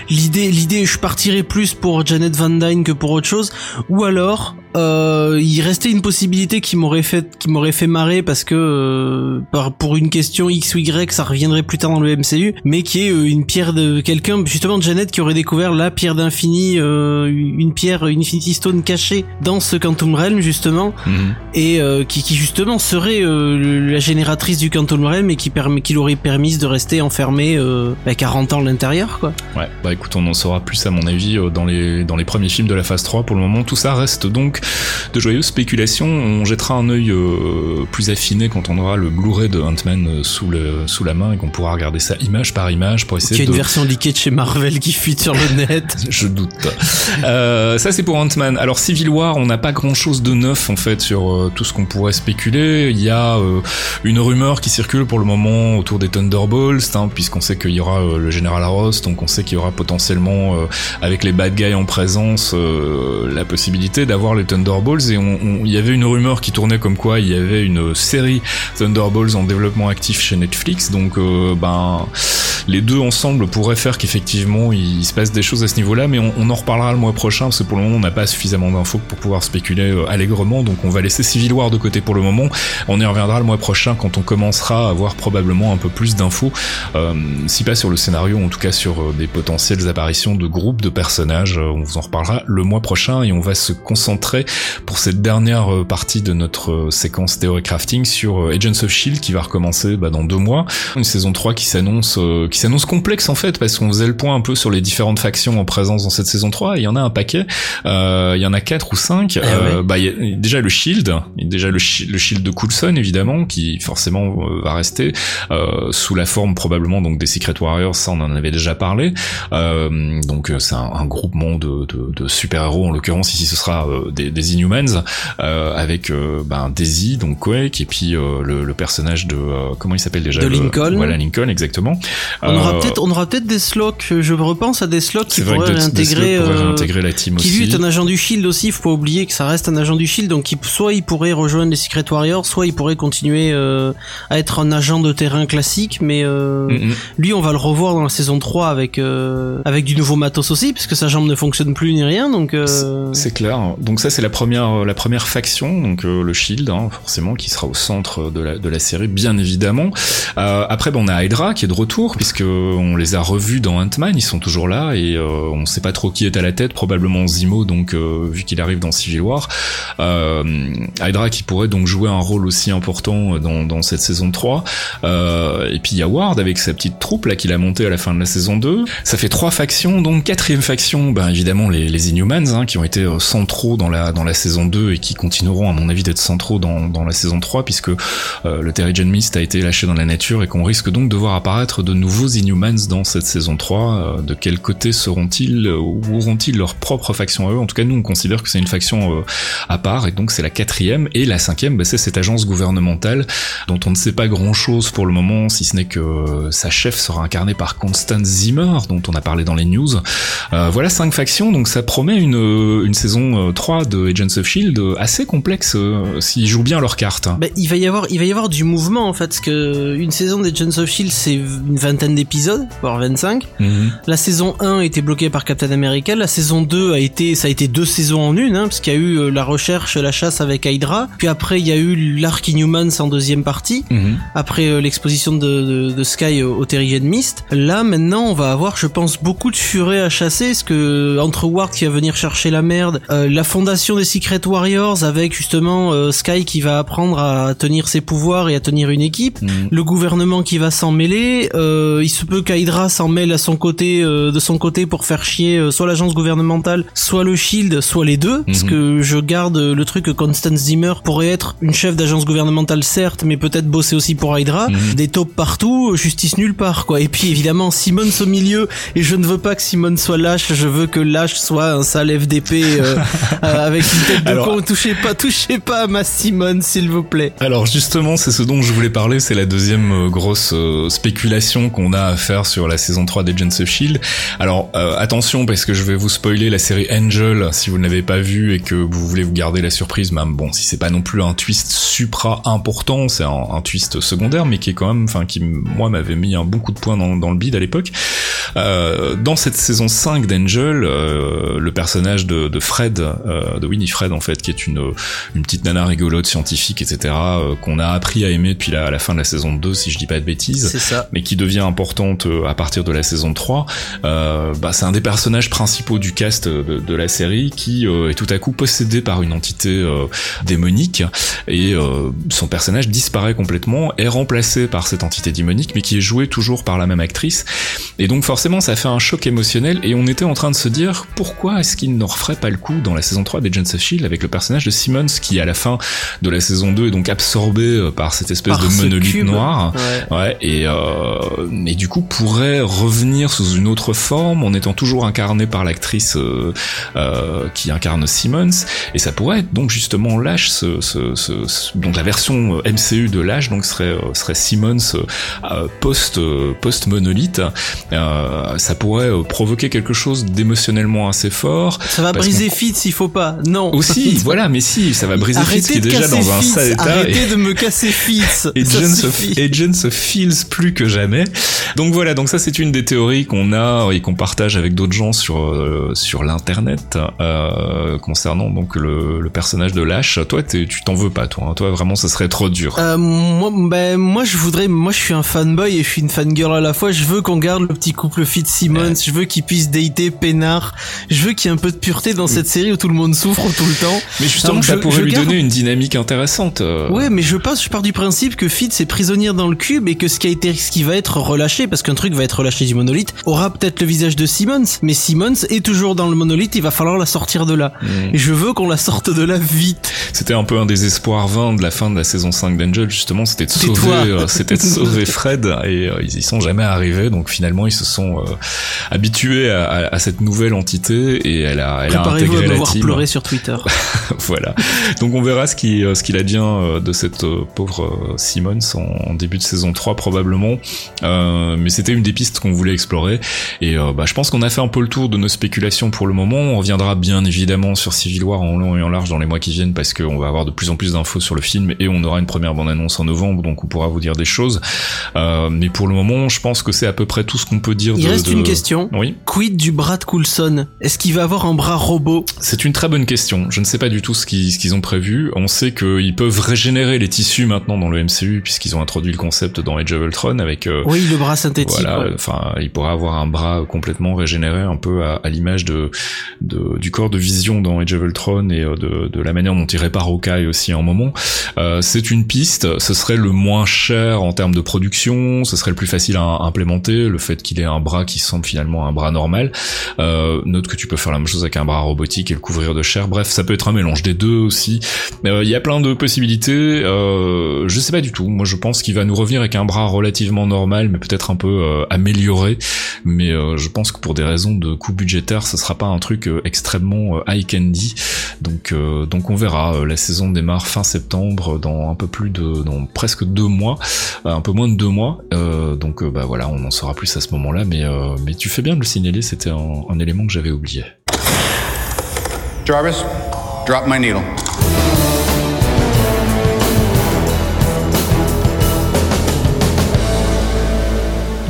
l'idée l'idée, je partirais plus pour Janet Van Dyne que pour autre chose, ou alors euh, il restait une possibilité qui m'aurait fait qui m'aurait fait marrer parce que euh, par, pour une question X ou Y ça reviendrait plus tard dans le MCU mais qui est euh, une pierre de quelqu'un justement de Janet qui aurait découvert la pierre d'infini euh, une pierre Infinity Stone cachée dans ce Quantum Realm justement mhm. et qui, qui justement serait la génératrice du Quantum Realm et qui permet qui l'aurait permis de rester enfermé à 40 ans à l'intérieur quoi. Ouais bah écoute on en saura plus à mon avis dans les dans les premiers films de la phase 3 pour le moment tout ça reste donc de joyeuses spéculations. On jettera un œil euh, plus affiné quand on aura le Blu-ray de Ant-Man euh, sous, le, sous la main et qu'on pourra regarder ça image par image pour essayer Il y a une version liquée de chez Marvel qui fuite sur le net. Je doute. Euh, ça c'est pour Ant-Man. Alors Civil War, on n'a pas grand-chose de neuf en fait sur tout ce qu'on pourrait spéculer. Il y a une rumeur qui circule pour le moment autour des Thunderbolts, hein, puisqu'on sait qu'il y aura le général Ross, donc on sait qu'il y aura potentiellement avec les bad guys en présence la possibilité d'avoir les Thunderbolts et il y avait une rumeur qui tournait comme quoi il y avait une série Thunderbolts en développement actif chez Netflix. Donc euh, ben les deux ensemble pourraient faire qu'effectivement il se passe des choses à ce niveau-là mais on, en reparlera le mois prochain parce que pour le moment on n'a pas suffisamment d'infos pour pouvoir spéculer euh, allègrement. Donc on va laisser Civil War de côté pour le moment. On y reviendra le mois prochain quand on commencera à avoir probablement un peu plus d'infos. Euh, si pas sur le scénario en tout cas sur des potentielles apparitions de groupes de personnages on vous en reparlera le mois prochain et on va se concentrer pour cette dernière euh, partie de notre euh, séquence théorie crafting sur euh, Agents of Shield qui va recommencer bah, dans deux mois. Une saison 3 qui s'annonce qui s'annonce complexe en fait parce qu'on faisait le point un peu sur les différentes factions en présence dans cette saison 3 il y en a un paquet. Euh, il y en a quatre ou cinq. Ah bah, y a déjà le Shield, déjà le, Shield de Coulson évidemment qui forcément va rester euh, sous la forme probablement donc des Secret Warriors, ça on en avait déjà parlé. Euh, donc c'est un, un, groupement de, de, de super-héros en l'occurrence ici ce sera des des Inhumans euh, avec euh, ben, Daisy donc Quake et puis euh, le, le, personnage de comment il s'appelle déjà de Lincoln. Voilà Lincoln exactement. On aura peut-être on aura peut-être des slots je repense à des slots qui pourraient réintégrer, réintégrer la team qui lui est un agent du Shield aussi. Il faut pas oublier que ça reste un agent du Shield donc il, soit il pourrait rejoindre les Secret Warriors soit il pourrait continuer à être un agent de terrain classique mais lui on va le revoir dans la saison 3 avec avec du nouveau matos aussi puisque sa jambe ne fonctionne plus ni rien donc c'est clair. Donc ça c'est la première, la première faction, donc euh, le Shield, hein, forcément, qui sera au centre de la, de la série, bien évidemment. Euh, après, bon, on a Hydra qui est de retour, puisque on les a revus dans Ant-Man, ils sont toujours là et euh, on sait pas trop qui est à la tête, probablement Zimo donc euh, vu qu'il arrive dans Civil War. Euh, Hydra qui pourrait donc jouer un rôle aussi important dans, cette saison 3. Euh, et puis il y a Ward avec sa petite troupe là qu'il a montée à la fin de la saison 2. Ça fait trois factions, donc quatrième faction, ben évidemment les, Inhumans hein, qui ont été euh, centraux dans la dans la saison 2 et qui continueront à mon avis d'être centraux dans, dans la saison 3 puisque euh, le Terrigen Mist a été lâché dans la nature et qu'on risque donc de voir apparaître de nouveaux Inhumans dans cette saison 3. Euh, de quel côté seront-ils ou auront-ils leur propre faction à eux? En tout cas nous on considère que c'est une faction à part et donc c'est la quatrième et la cinquième ben, c'est cette agence gouvernementale dont on ne sait pas grand chose pour le moment si ce n'est que sa chef sera incarnée par Constance Zimmer dont on a parlé dans les news. Euh, voilà cinq factions donc ça promet une, une saison 3 de Agents of Shield assez complexe euh, s'ils jouent bien leurs cartes. Bah, il va y avoir, il va y avoir du mouvement en fait, parce que une saison des Agents of Shield c'est une vingtaine d'épisodes, voire 25. Mhm. La saison 1 a été bloquée par Captain America, la saison 2 a été, ça a été deux saisons en une, hein, parce qu'il y a eu euh, la recherche, la chasse avec Hydra, puis après il y a eu l'arc Inhumans en deuxième partie, Mhm. après euh, l'exposition de, de, de Sky au, au Terrigen Mist. Là maintenant on va avoir, je pense, beaucoup de furets à chasser, parce que entre Ward qui va venir chercher la merde, euh, la fondation des Secret Warriors avec justement euh, Sky qui va apprendre à tenir ses pouvoirs et à tenir une équipe, Mhm. le gouvernement qui va s'en mêler, euh, il se peut qu'Hydra s'en mêle à son côté, euh, de son côté pour faire chier soit l'agence gouvernementale, soit le Shield, soit les deux, parce Mhm. que je garde le truc que Constance Zimmer pourrait être une chef d'agence gouvernementale certes, mais peut-être bosser aussi pour Hydra, Mhm. des taupes partout, justice nulle part quoi. Et puis évidemment Simmons au milieu, et je ne veux pas que Simmons soit lâche, je veux que lâche soit un sale FDP euh, avec une tête de Alors- con. Touchez pas, touchez pas à ma Simmons s'il vous plaît. Alors justement, c'est ce dont je voulais parler, c'est la deuxième euh, grosse euh, spéculation qu'on a à faire sur la saison 3 d'Agents of Shield. Alors euh, attention parce que je vais vous spoiler la série Angel si vous ne l'avez pas vue et que vous voulez vous garder la surprise, même bon, si c'est pas non plus un twist supra important, c'est un, un twist secondaire mais qui est quand même, enfin qui moi m'avait mis un bon coup de poing dans, dans le bide à l'époque. Euh, dans cette saison 5 d'Angel, euh, le personnage de, de Fred, euh, de Winifred en fait, qui est une, une petite nana rigolote, scientifique, etc., euh, qu'on a appris à aimer depuis la, à la fin de la saison 2, si je dis pas de bêtises, ça. mais qui devient importante euh, à partir de la saison 3. Euh, bah, c'est un des personnages principaux du cast de, de la série qui euh, est tout à coup possédé par une entité euh, démonique et euh, son personnage disparaît complètement, est remplacé par cette entité démonique, mais qui est joué toujours par la même actrice. Et donc forcément, ça fait un choc émotionnel et on était en train de se dire pourquoi est-ce qu'il ne referait pas le coup dans la saison 3 d'Agents of Shield avec le personnage de Simmons qui à la fin de la saison 2 est donc absorbé euh, par cette espèce Par de monolithe noir. Ouais. Ouais, et, euh, et du coup pourrait revenir sous une autre forme en étant toujours incarné par l'actrice euh, euh, qui incarne Simmons, et ça pourrait être donc justement Lash, ce, ce, ce- ce- donc la version euh, MCU de Lash, donc serait euh, serait Simmons euh, post post monolithe. Euh, ça pourrait provoquer quelque chose d'émotionnellement assez fort. Ça va briser Fitz, il faut pas. Non. Aussi, voilà, mais si, ça va briser Fitz qui est déjà dans un Fitz, sale état. Arrêtez et- de me casser Fitz. Ça Agents of. Agents of Feels plus que jamais. Donc voilà, donc ça c'est une des théories qu'on a et qu'on partage avec d'autres gens sur euh, sur l'internet euh, concernant donc le, le personnage de Lash. Toi, tu t'en veux pas, toi. hein. Toi, vraiment, ça serait trop dur. Euh, moi, ben, moi, je voudrais, moi, je suis un fanboy et je suis une fangirl à la fois. Je veux qu'on garde le petit couple Fitzsimmons. Je veux qu'ils puissent dater peinard. Je veux qu'il y ait un peu de pureté dans cette série où tout le monde souffre tout le temps. mais justement, donc ça je- pourrait je lui garde- donner une dynamique intéressante. euh. Ouais, mais je pense, je pars du principe que Fitz est prisonnière dans le cube et que ce qui a été, ce qui va être relâché, parce qu'un truc va être relâché du monolithe, aura peut-être le visage de Simmons, mais Simmons est toujours dans le monolithe, il va falloir la sortir de là. Mm. Et je veux qu'on la sorte de là vite. C'était un peu un des espoirs vains de la fin de la saison 5 d'Angel, justement, c'était de sauver, euh, c'était de sauver Fred, et euh, ils y sont jamais arrivés, donc finalement ils se sont euh, habitués à, à- à cette nouvelle entité, et elle a, elle a intégré la team. pleurer sur Twitter. voilà. Donc on verra ce qui euh, ce qu'il advient euh, de cette euh, pauvre Simmons en, début de saison 3 probablement. Euh, mais c'était une des pistes qu'on voulait explorer et euh, bah, je pense qu'on a fait un peu le tour de nos spéculations pour le moment. On reviendra bien évidemment sur Civil War en long et en large dans les mois qui viennent parce qu'on va avoir de plus en plus d'infos sur le film et on aura une première bande annonce en novembre donc on pourra vous dire des choses. Euh, mais pour le moment, je pense que c'est à peu près tout ce qu'on peut dire Il de- reste de- une question. Oui. Quid du bras de Coulson? Est-ce qu'il va avoir un bras robot? C'est une très bonne question. Je ne sais pas du tout ce qu'ils ont prévu. On sait qu'ils peuvent régénérer les tissus maintenant dans le MCU puisqu'ils ont introduit le concept dans Age of Ultron avec euh, Oui, le bras synthétique. voilà, ouais. enfin, il pourra avoir un bras complètement régénéré, un peu à, à l'image de, de du corps de Vision dans Age of Ultron et euh, de, de la manière dont il répare Hawkeye aussi en moment. Euh, c'est une piste. Ce serait le moins cher en termes de production. Ce serait le plus facile à, à implémenter. Le fait qu'il ait un bras qui semble finalement un bras normal. Euh, note que tu peux faire la même chose avec un bras robotique et le couvrir de Bref, ça peut être un mélange des deux aussi. Euh, Il y a plein de possibilités. Euh, je sais pas du tout. Moi, je pense qu'il va nous revenir avec un bras relativement normal, mais peut-être un peu euh, amélioré. Mais euh, je pense que pour des raisons de coût budgétaire, ce sera pas un truc extrêmement high candy. Donc, on verra. La saison démarre fin septembre, dans un peu plus de, dans presque deux mois, un peu moins de deux mois. Donc, bah voilà, on en saura plus à ce moment-là. Mais, tu fais bien de le signaler. C'était un élément que j'avais oublié. Jarvis, drop my needle.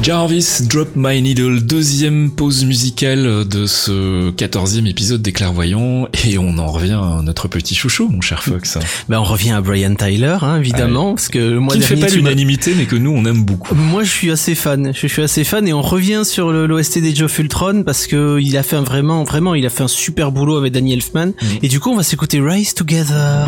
Jarvis Drop My Needle, deuxième pause musicale de ce quatorzième épisode des Clairvoyants, et on en revient à notre petit chouchou, mon cher Fox. Ben, on revient à Brian Tyler, hein, évidemment, parce que le mois Qui ne fait pas l'unanimité, mais que nous, on aime beaucoup. Moi, je suis assez fan. Je suis assez fan et on revient sur l'OST des Joe Fultron parce que il a fait un vraiment, vraiment, il a fait un super boulot avec Danny Elfman. Mhm. Et du coup, on va s'écouter Rise Together.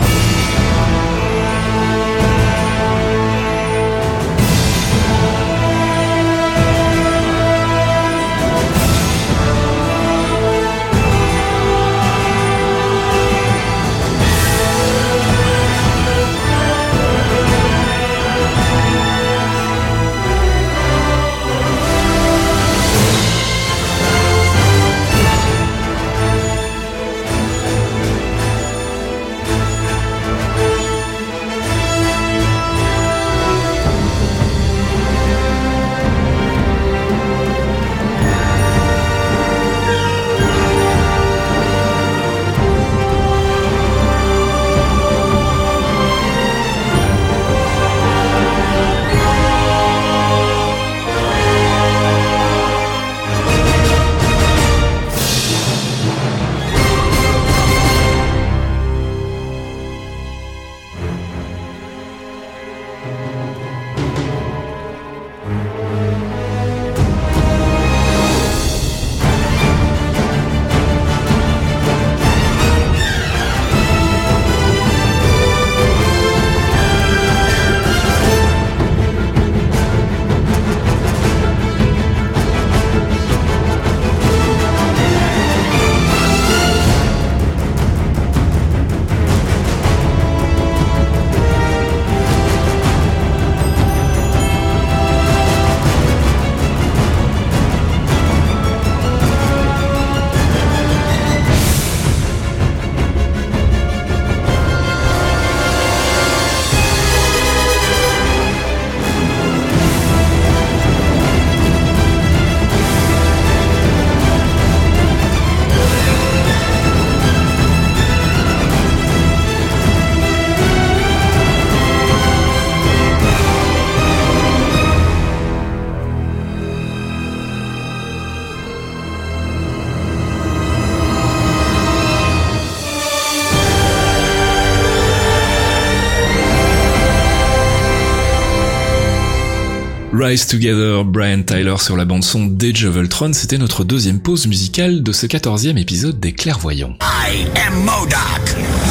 Together, Brian Tyler sur la bande son d'Age of Ultron, c'était notre deuxième pause musicale de ce quatorzième épisode des Clairvoyants. I am Modoc.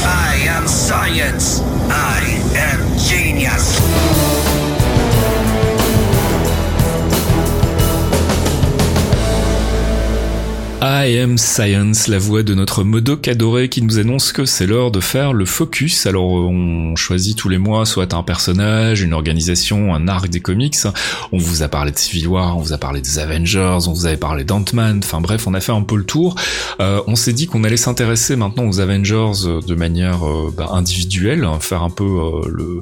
I am science. I am genius. I am Science, la voix de notre Modoc adoré qui nous annonce que c'est l'heure de faire le focus. Alors on choisit tous les mois soit un personnage, une organisation, un arc des comics. On vous a parlé de Civil War, on vous a parlé des Avengers, on vous avait parlé d'Ant-Man, enfin bref, on a fait un peu le tour. Euh, on s'est dit qu'on allait s'intéresser maintenant aux Avengers euh, de manière euh, bah, individuelle, hein, faire un peu euh, le,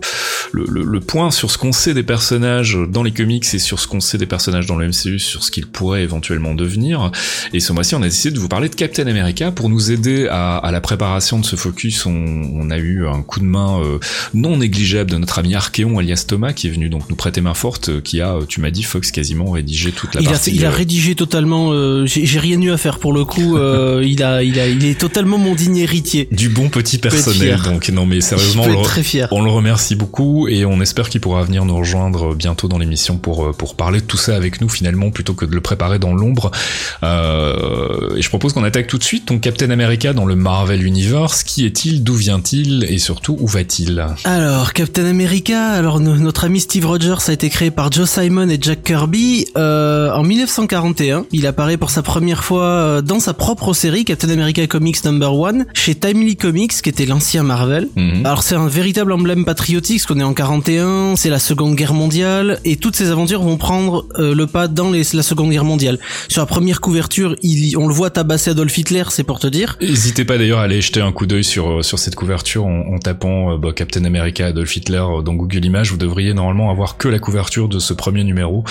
le, le- point sur ce qu'on sait des personnages dans les comics et sur ce qu'on sait des personnages dans le MCU, sur ce qu'ils pourraient éventuellement devenir. Et ce mois-ci, on a décidé de vous parler de Captain America pour nous aider à, à la préparation de ce focus. On, on, a eu un coup de main euh, non négligeable de notre ami Archeon alias Thomas qui est venu donc nous prêter main forte, euh, qui a, euh, tu m'as dit Fox quasiment rédigé toute la il partie. A, il a rédigé totalement. Euh, J'ai rien eu à faire pour le coup. il a, il a, il est totalement mon digne héritier. Du bon petit personnel. Donc non mais sérieusement, on le, très fier. on le remercie beaucoup et on espère qu'il pourra venir nous rejoindre bientôt dans l'émission pour pour parler de tout ça avec nous finalement plutôt que de le préparer dans l'ombre. Euh, et je propose qu'on attaque tout de suite. Donc Captain America dans le Marvel Universe, qui est-il, d'où vient-il? Et surtout où va-t-il? Alors Captain America, alors notre ami Steve Rogers a été créé par Joe Simon et Jack Kirby euh, en 1941. Il apparaît pour sa première fois euh, dans sa propre série Captain America Comics Number One chez Timely Comics, qui était l'ancien Marvel. Mhm. Alors c'est un véritable emblème patriotique, parce qu'on est en 41, c'est la Seconde Guerre mondiale, et toutes ces aventures vont prendre euh, le pas dans les, la Seconde Guerre mondiale. Sur la première couverture, il, on le voit tabasser Adolf Hitler, c'est pour te dire. N'hésitez pas d'ailleurs à aller jeter un coup d'œil sur sur cette couverture en, en tapant euh, bah, Captain America Adolf Hitler euh, dans Google Images. Vous devriez normalement avoir que la couverture de ce premier numéro.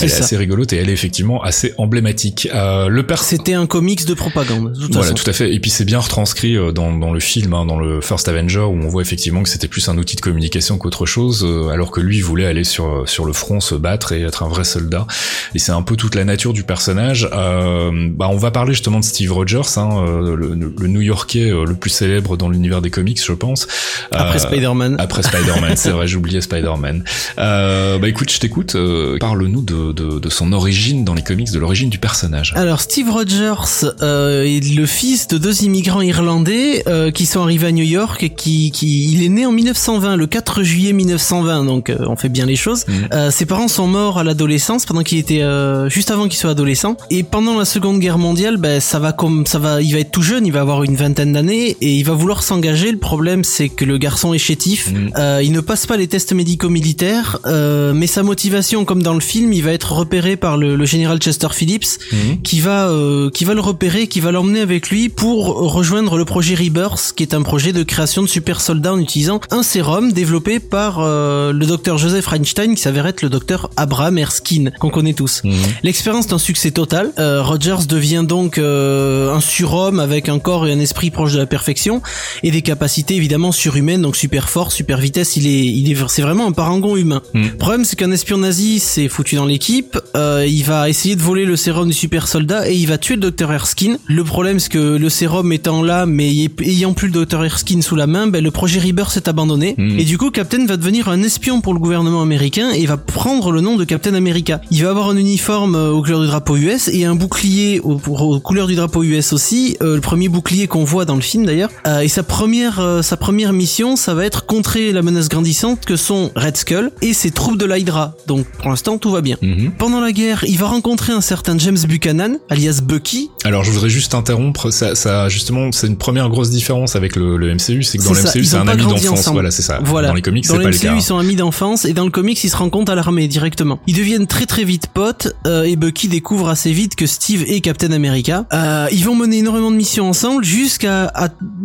Elle est ça. assez rigolote et elle est effectivement assez emblématique. Euh, le pers C'était un comics de propagande. De toute Voilà, façon. tout à fait. Et puis c'est bien retranscrit euh, dans, dans le film, hein, dans le First Avenger, où on voit effectivement que c'était plus un outil de communication qu'autre chose, euh, alors que lui voulait aller sur sur le front se battre et être un vrai soldat. Et c'est un peu toute la nature du personnage. Euh, bah, on va parler justement de Steve Rogers, hein, euh, le, le New-Yorkais euh, le plus célèbre dans l'univers des comics, je pense. Après Euh, Spider-Man. Après Spider-Man, c'est vrai, j'oubliais Spider-man. Euh, bah écoute, je t'écoute. Parle-nous de, de, de son origine dans les comics, de l'origine du personnage. Alors Steve Rogers est le fils de deux immigrants irlandais qui sont arrivés à New York et qui, qui il est né en 1920 le 4 juillet 1920 donc on fait bien les choses. Mhm. Ses parents sont morts à l'adolescence pendant qu'il était juste avant qu'il soit adolescent et pendant la Seconde Guerre mondiale ben ça va comme ça va il va être tout jeune il va avoir une vingtaine d'années et il va vouloir s'engager le problème c'est que le garçon est chétif Mhm. Euh, il ne passe pas les tests médicaux militaires euh, mais sa motivation comme dans le film il va être repéré par le, le général Chester Phillips Mhm. qui va euh, qui va le repérer, qui va l'emmener avec lui pour rejoindre le projet Rebirth, qui est un projet de création de super soldats en utilisant un sérum développé par le docteur Joseph Einstein, qui s'avère être le docteur Abraham Erskine, qu'on connaît tous. Mhm. L'expérience est un succès total. Rogers devient donc euh, un surhomme avec un corps et un esprit proche de la perfection et des capacités évidemment surhumaines, donc super force, super vitesse. Il est, il est, c'est vraiment un parangon humain. Mm. Le problème, c'est qu'un espion nazi s'est foutu dans l'équipe. Euh, il va essayer de voler le sérum du super soldat et il va tuer le docteur Erskine. Le problème, c'est que le sérum étant là, mais ayant plus le docteur Erskine sous la main, ben, le projet Rebirth s'est abandonné. Mm. Et du coup, Captain va devenir un espion pour le gouvernement américain et va prendre le nom de Captain America. Il va avoir un uniforme euh, aux couleurs du drapeau US et un bouclier aux, pour- aux couleurs du drapeau US aussi. Euh, le premier bouclier qu'on voit dans le film d'ailleurs. Euh, et sa première, euh, sa première mission, ça va être contrer la menace grandissante que sont Red Skull et ses troupes de l'Hydra. Donc pour l'instant, tout va bien. Mhm. Pendant la guerre, il va rencontrer un certain James Buchanan, alias Bucky. Alors je voudrais juste interrompre, ça, ça justement c'est une première grosse différence avec le, le MCU, c'est que dans le ça, MCU c'est un ami d'enfance, voilà c'est ça. Voilà. Dans les comics c'est pas le MCU, cas. ils sont amis d'enfance et dans le comics, ils se rencontrent à l'armée directement. Ils deviennent très très vite potes euh, et Bucky découvre assez vite que Steve est Captain America. Euh, ils vont mener énormément de missions ensemble jusqu'à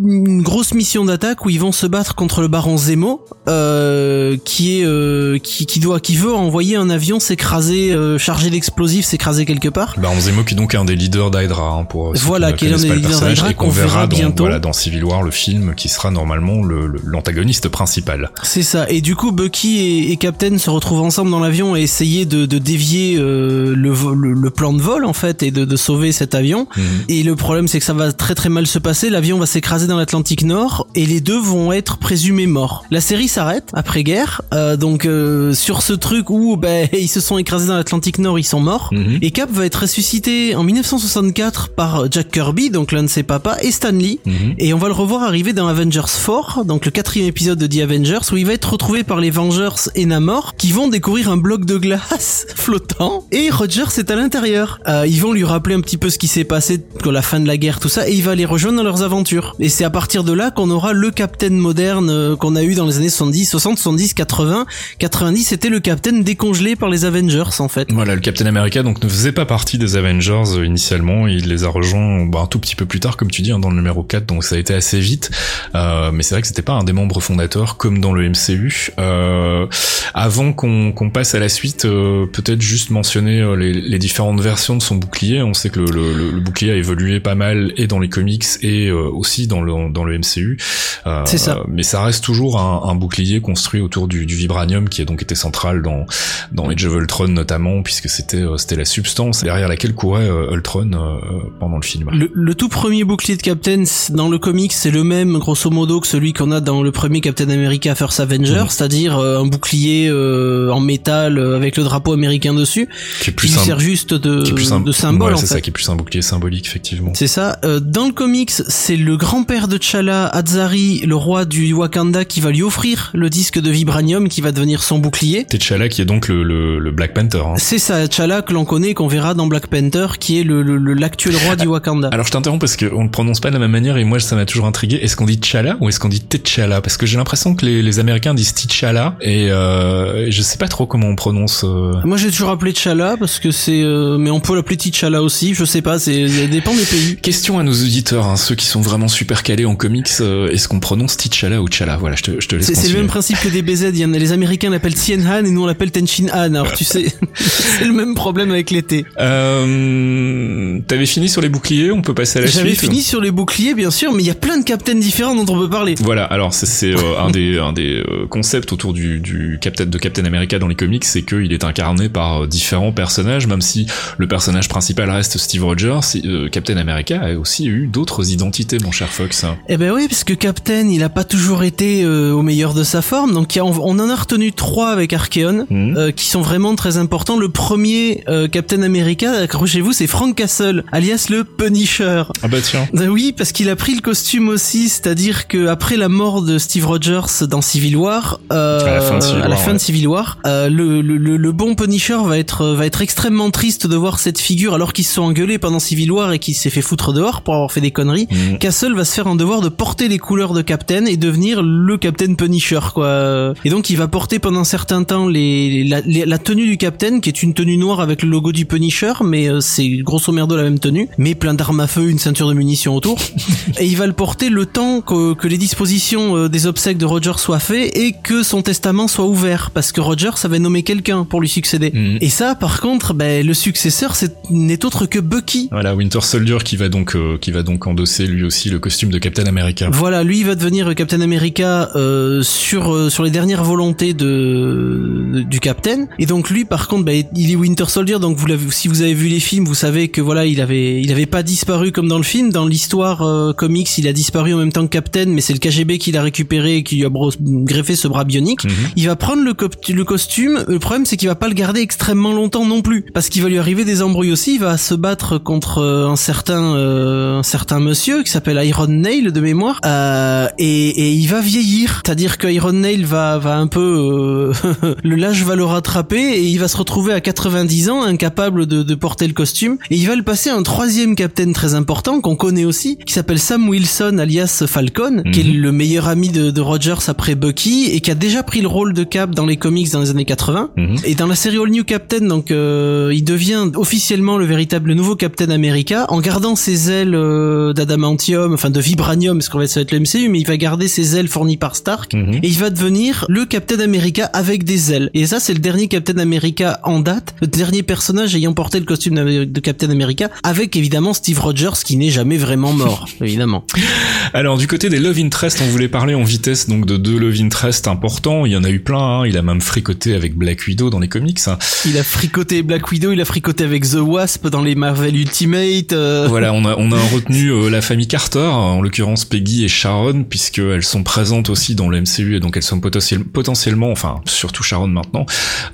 une grosse mission d'attaque où ils vont se battre contre le baron Zemo euh, qui est euh, qui, qui doit qui veut envoyer un avion s'écraser euh, chargé d'explosifs s'écraser quelque part. Baron Zemo qui est donc un des leaders d'Hydra hein, pour Voilà, qui est connaissent des le leaders d'Hydra qu'on verra verra dans, bientôt. voilà, dans Civil War le film qui sera normalement le- le- l'antagoniste principal. C'est ça. Et du coup, Bucky et, et Captain se retrouvent ensemble dans l'avion et essayer de, de dévier euh, le, le, le plan de vol en fait et de, de sauver cet avion. Mhm. Et le problème, c'est que ça va très très mal se passer. L'avion va s'écraser dans l'Atlantique Nord et les deux vont être présumés morts. La série s'arrête après guerre. Euh, donc euh, sur ce truc où ben ils se sont écrasés dans l'Atlantique Nord, ils sont morts. Mhm. Et Cap va être ressuscité en 1964 par Jack Kirby, donc l'un de ses papas, et Stan Lee. Mhm. Et on va le revoir arriver dans Avengers 4, donc le quatrième épisode de The Avengers, où il va être retrouvé par les Vengeurs et Namor, qui vont découvrir un bloc de glace flottant, et Rogers est à l'intérieur. Euh, ils vont lui rappeler un petit peu ce qui s'est passé pour la fin de la guerre, tout ça, et il va les rejoindre dans leurs aventures. Et c'est à partir de là qu'on aura le Captain moderne euh, qu'on a eu dans les années 70, 60, 70, 80. 90, c'était le Captain décongelé par les Avengers en fait. Voilà, le Captain America donc ne faisait pas partie des Avengers euh, initialement, il les a rejoints bah, un tout petit peu plus tard comme tu dis hein, dans le numéro 4, donc ça a été assez vite. Euh, mais c'est vrai que c'était pas un des membres fondateurs comme dans le MCU. Euh, avant qu'on passe à la suite, euh, peut-être juste mentionner euh, les, les différentes versions de son bouclier. On sait que le, le bouclier a évolué pas mal et dans les comics et euh, aussi dans le dans le MCU. Euh, C'est ça. Mais ça reste toujours un, un bouclier construit autour du, du vibranium qui a donc été central dans dans Age of Ultron notamment puisque c'était euh, c'était la substance derrière laquelle courait euh, Ultron euh, pendant le film. Le, le tout premier bouclier de Captain dans le comics, c'est le même grosso modo que celui qu'on a dans le premier Captain America First Avenger, Mhm. c'est-à-dire euh, un bouclier euh, en métal euh, avec le drapeau américain dessus, Qui est plus qui sert juste de, qui est plus un- de symbole ouais, en fait. ça qui est plus un bouclier symbolique effectivement. C'est ça. Euh, dans le comics, c'est le grand-père de T'Challa, Azari, le roi du Wakanda, qui va lui offrir le disque de vibranium qui va devenir son bouclier. T'Challa qui est donc le, le, le Black Panther. hein. C'est ça, T'Challa que l'on connaît, qu'on verra dans Black Panther, qui est le l'actuel roi du Wakanda. Alors je t'interromps parce qu'on le prononce pas de la même manière et moi ça m'a toujours intrigué. Est-ce qu'on dit T'Challa ou est-ce qu'on dit T'Challa? Parce que j'ai l'impression que les, les Américains disent T'Challa et euh, je sais pas trop comment on prononce. euh, Moi j'ai toujours appelé T'Challa parce que c'est, euh, mais on peut l'appeler T'Challa aussi. Je sais pas, c'est, ça dépend des pays. Question à nos auditeurs, hein, ceux qui sont vraiment super calés en comics, euh, est-ce qu'on prononce T'Challa ou T'Challa? Voilà, je te, je te laisse C'est, le même principe que des BZ. Il y en a, les Américains l'appellent Tien Han et nous on l'appelle Tenchin Han. Alors tu sais, c'est le même problème avec l'été. Euh, T'avais fini sur les boucliers, on peut passer à la J'avais suite fini sur les boucliers bien sûr, mais il y a plein de captains différents dont on peut parler. Voilà, alors c'est euh, un des un des euh, concepts autour du du Captain de Captain America dans les comics, c'est qu'il est incarné par différents personnages, même si le personnage principal reste Steve Rogers. euh, Captain America a aussi eu d'autres identités, mon cher Fox. Eh ben oui, parce que Captain, il a pas toujours été euh, au meilleur de sa forme. Donc on, on en a retenu trois avec Archeon, Mhm. euh, qui sont vraiment très importants. Le premier Captain America, accrochez-vous, c'est Frank Castle, alias le Punisher. Ah bah tiens. Euh, Oui, parce qu'il a pris le costume aussi, c'est-à-dire que après la mort de Steve Rogers dans Civil War, À la fin de Civil la War, fin ouais. de Civil War, le, le, le, le bon Punisher va être va être extrêmement triste de voir cette figure alors qu'ils se sont engueulés pendant Civil War et qu'il s'est fait foutre dehors pour avoir fait des conneries. Mhm. Castle va se faire un devoir de porter les couleurs de Captain et devenir le Captain Punisher quoi. Et donc il va porter pendant un certain temps les, la, les- la tenue du Captain qui est une tenue noire avec le logo du Punisher mais euh, c'est grosso merdo la même tenue mais plein d'armes à feu, une ceinture de munitions autour et il va le porter le temps que, que les dispositions euh, des obsèques de Roger soient faites et que son testament soit ouvert parce que Roger avait nommé quelqu'un pour lui succéder. Mhm. Et ça par contre ben, le successeur n'est autre que Bucky Voilà, Winter Soldier qui va donc euh, qui va donc endosser lui aussi le costume de Captain America. Voilà, lui il va devenir Captain America euh, sur euh, sur les dernières volontés de, du Captain. Et donc lui par contre, bah, il est Winter Soldier. Donc vous l'avez, si vous avez vu les films, vous savez que voilà, il avait il avait pas disparu comme dans le film. Dans l'histoire euh, comics, il a disparu en même temps que Captain, mais c'est le KGB qui l'a récupéré et qui lui a greffé ce bras bionique. Mhm. Il va prendre le, le costume. Le problème, c'est qu'il va pas le garder extrêmement longtemps non plus, parce qu'il va lui arriver des embrouilles aussi. Il va se battre contre euh, un certain euh, un certain monsieur qui s'appelle Iron Nail de mémoire, euh, et, et il va vieillir. C'est-à-dire que Iron Nail va va un peu euh, le l'âge va le rattraper et il va se retrouver à 90 ans, incapable de, de porter le costume. Et il va le passer à un troisième capitaine très important qu'on connaît aussi, qui s'appelle Sam Wilson alias Falcon, qui est Mhm. le meilleur ami de, de Rogers après Bucky et qui a déjà pris le rôle de Cap dans les comics dans les années 80. Mhm. Et dans la série All New Captain, donc euh, il devient officiellement le véritable nouveau Captain America en gardant ses ailes euh, d'adamantium, enfin de vibranium, parce qu'on va ça va être le MCU, mais il va garder ses ailes fournies par Stark. Mhm. Et il va devenir le Captain America avec des ailes. Et ça, c'est le dernier Captain America en date, le dernier personnage ayant porté le costume de de Captain America, avec évidemment Steve Rogers qui n'est jamais vraiment mort, évidemment. Alors du côté des love interest, on voulait parler en vitesse donc de deux love interest importants. Il y en a eu plein. hein. Il a même fricoté avec Black Widow dans les comics. hein. Il a fricoté Black Widow, il a fricoté avec The Wasp dans les Marvel Ultimate. euh, Voilà, on a on a retenu euh, la famille Carter, en l'occurrence Peggy et Sharon, puisque elles sont présentes aussi dans le MCU et donc elles sont potentiel- potentiellement, enfin surtout Sharon maintenant,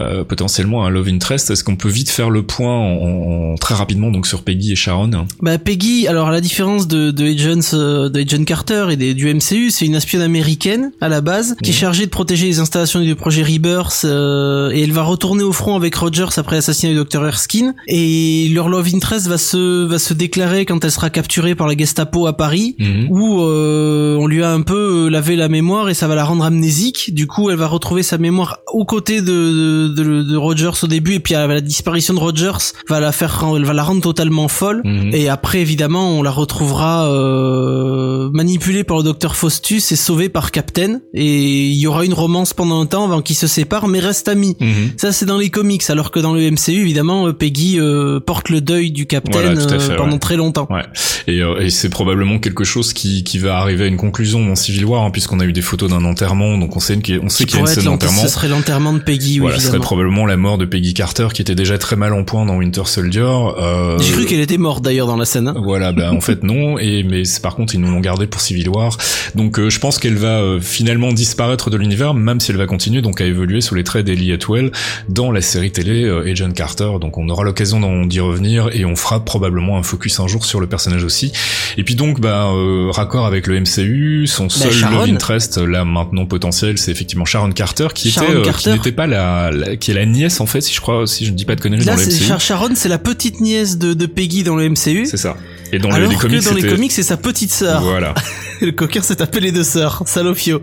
euh, potentiellement un love interest. Est-ce qu'on peut vite faire le point en, en- très rapidement donc sur Peggy et Sharon? Bah Peggy, alors à la différence de, de Agents, de Agent Carter et des, du MCU, c'est une espionne américaine à la base qui est chargée de protéger les installations du projet Rebirth et elle va retourner au front avec Rogers après l'assassinat du Dr Erskine et leur love interest va se va se déclarer quand elle sera capturée par la Gestapo à Paris Mhm. Où euh, on lui a un peu lavé la mémoire et ça va la rendre amnésique. Du coup, elle va retrouver sa mémoire aux côtés de, de, de, de Rogers au début et puis euh, la disparition de Rogers va la faire, elle va la rendre totalement folle. Mhm. Et après, évidemment, on la retrouvera euh, manipulée par le docteur Faustus et sauvée par Captain. Et il y aura une romance pendant un temps avant qu'ils se séparent, mais restent amis. Mhm. Ça, c'est dans les comics, alors que dans le MCU, évidemment, euh, Peggy euh, porte le deuil du Captain Voilà, fait, euh, pendant ouais. très longtemps. Ouais. Et, euh, et c'est probablement quelque chose qui, qui va arriver à une conclusion dans Civil War, hein, puisqu'on a eu des photos d'un enterrement, donc on sait qu'il y a- on sait Qui qu'il y a une scène d'enterrement. ce serait l'enterrement de Peggy, oui, Voilà, ce serait probablement la mort de Peggy Carter, qui était déjà très mal en point dans Winter Soldier. Euh, J'ai cru qu'elle était morte d'ailleurs dans la scène. hein. Voilà, ben en fait non, et mais par contre ils nous l'ont gardé pour Civil War. Donc euh, je pense qu'elle va euh, finalement disparaître de l'univers, même si elle va continuer donc à évoluer sous les traits d'Ellie Atwell dans la série télé euh, Agent Carter. Donc on aura l'occasion d'y revenir et on fera probablement un focus un jour sur le personnage aussi. Et puis donc bah euh, raccord avec le MCU, son seul Sharon. love interest là maintenant potentiel, c'est effectivement Sharon Carter qui Sharon était euh, Carter. qui n'était pas la, la- qui est la nièce en fait si je crois si je ne dis pas de conneries Là, dans le MCU. Sharon, c'est la petite nièce de, de Peggy dans le MCU. C'est ça. Et dans alors les, les comics, que dans les comics, c'est sa petite sœur. Voilà. le coquin s'est appelé les deux sœurs, Salofio,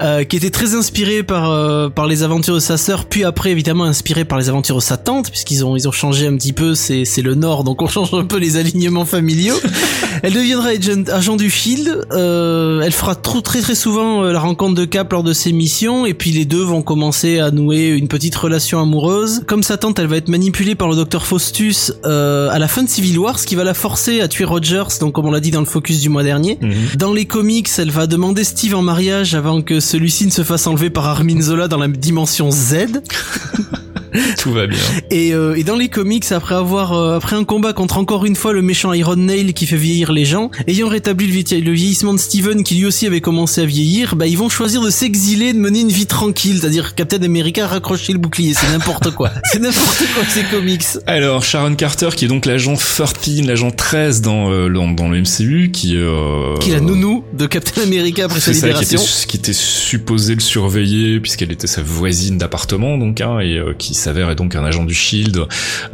euh, qui était très inspiré par euh, par les aventures de sa sœur, puis après évidemment inspiré par les aventures de sa tante, puisqu'ils ont ils ont changé un petit peu. C'est c'est le Nord, donc on change un peu les alignements familiaux. elle deviendra agent, agent du Shield. Euh, elle fera trop, très très souvent euh, la rencontre de Cap lors de ses missions, et puis les deux vont commencer à nouer une petite relation amoureuse. Comme sa tante, elle va être manipulée par le docteur Faustus euh, à la fin de Civil War, ce qui va la forcer à tuer Rogers. Donc comme on l'a dit dans le focus du mois dernier. Mhm. Dans les comics, elle va demander Steve en mariage avant que celui-ci ne se fasse enlever par Armin Zola dans la dimension Z. Tout va bien. Et, euh, et dans les comics, après avoir euh, après un combat contre encore une fois le méchant Iron Nail qui fait vieillir les gens, ayant rétabli le, vieilli- le vieillissement de Steven qui lui aussi avait commencé à vieillir, bah ils vont choisir de s'exiler, de mener une vie tranquille, c'est-à-dire Captain America a raccroché le bouclier, c'est n'importe quoi. c'est n'importe quoi ces comics. Alors Sharon Carter qui est donc l'agent 13, l'agent 13 dans, euh, dans dans le MCU qui euh, Qui est la nounou de Captain America après sa ça qui était, libération. qui était supposé le surveiller puisqu'elle était sa voisine d'appartement donc hein, et euh, qui s'avère être donc un agent du Shield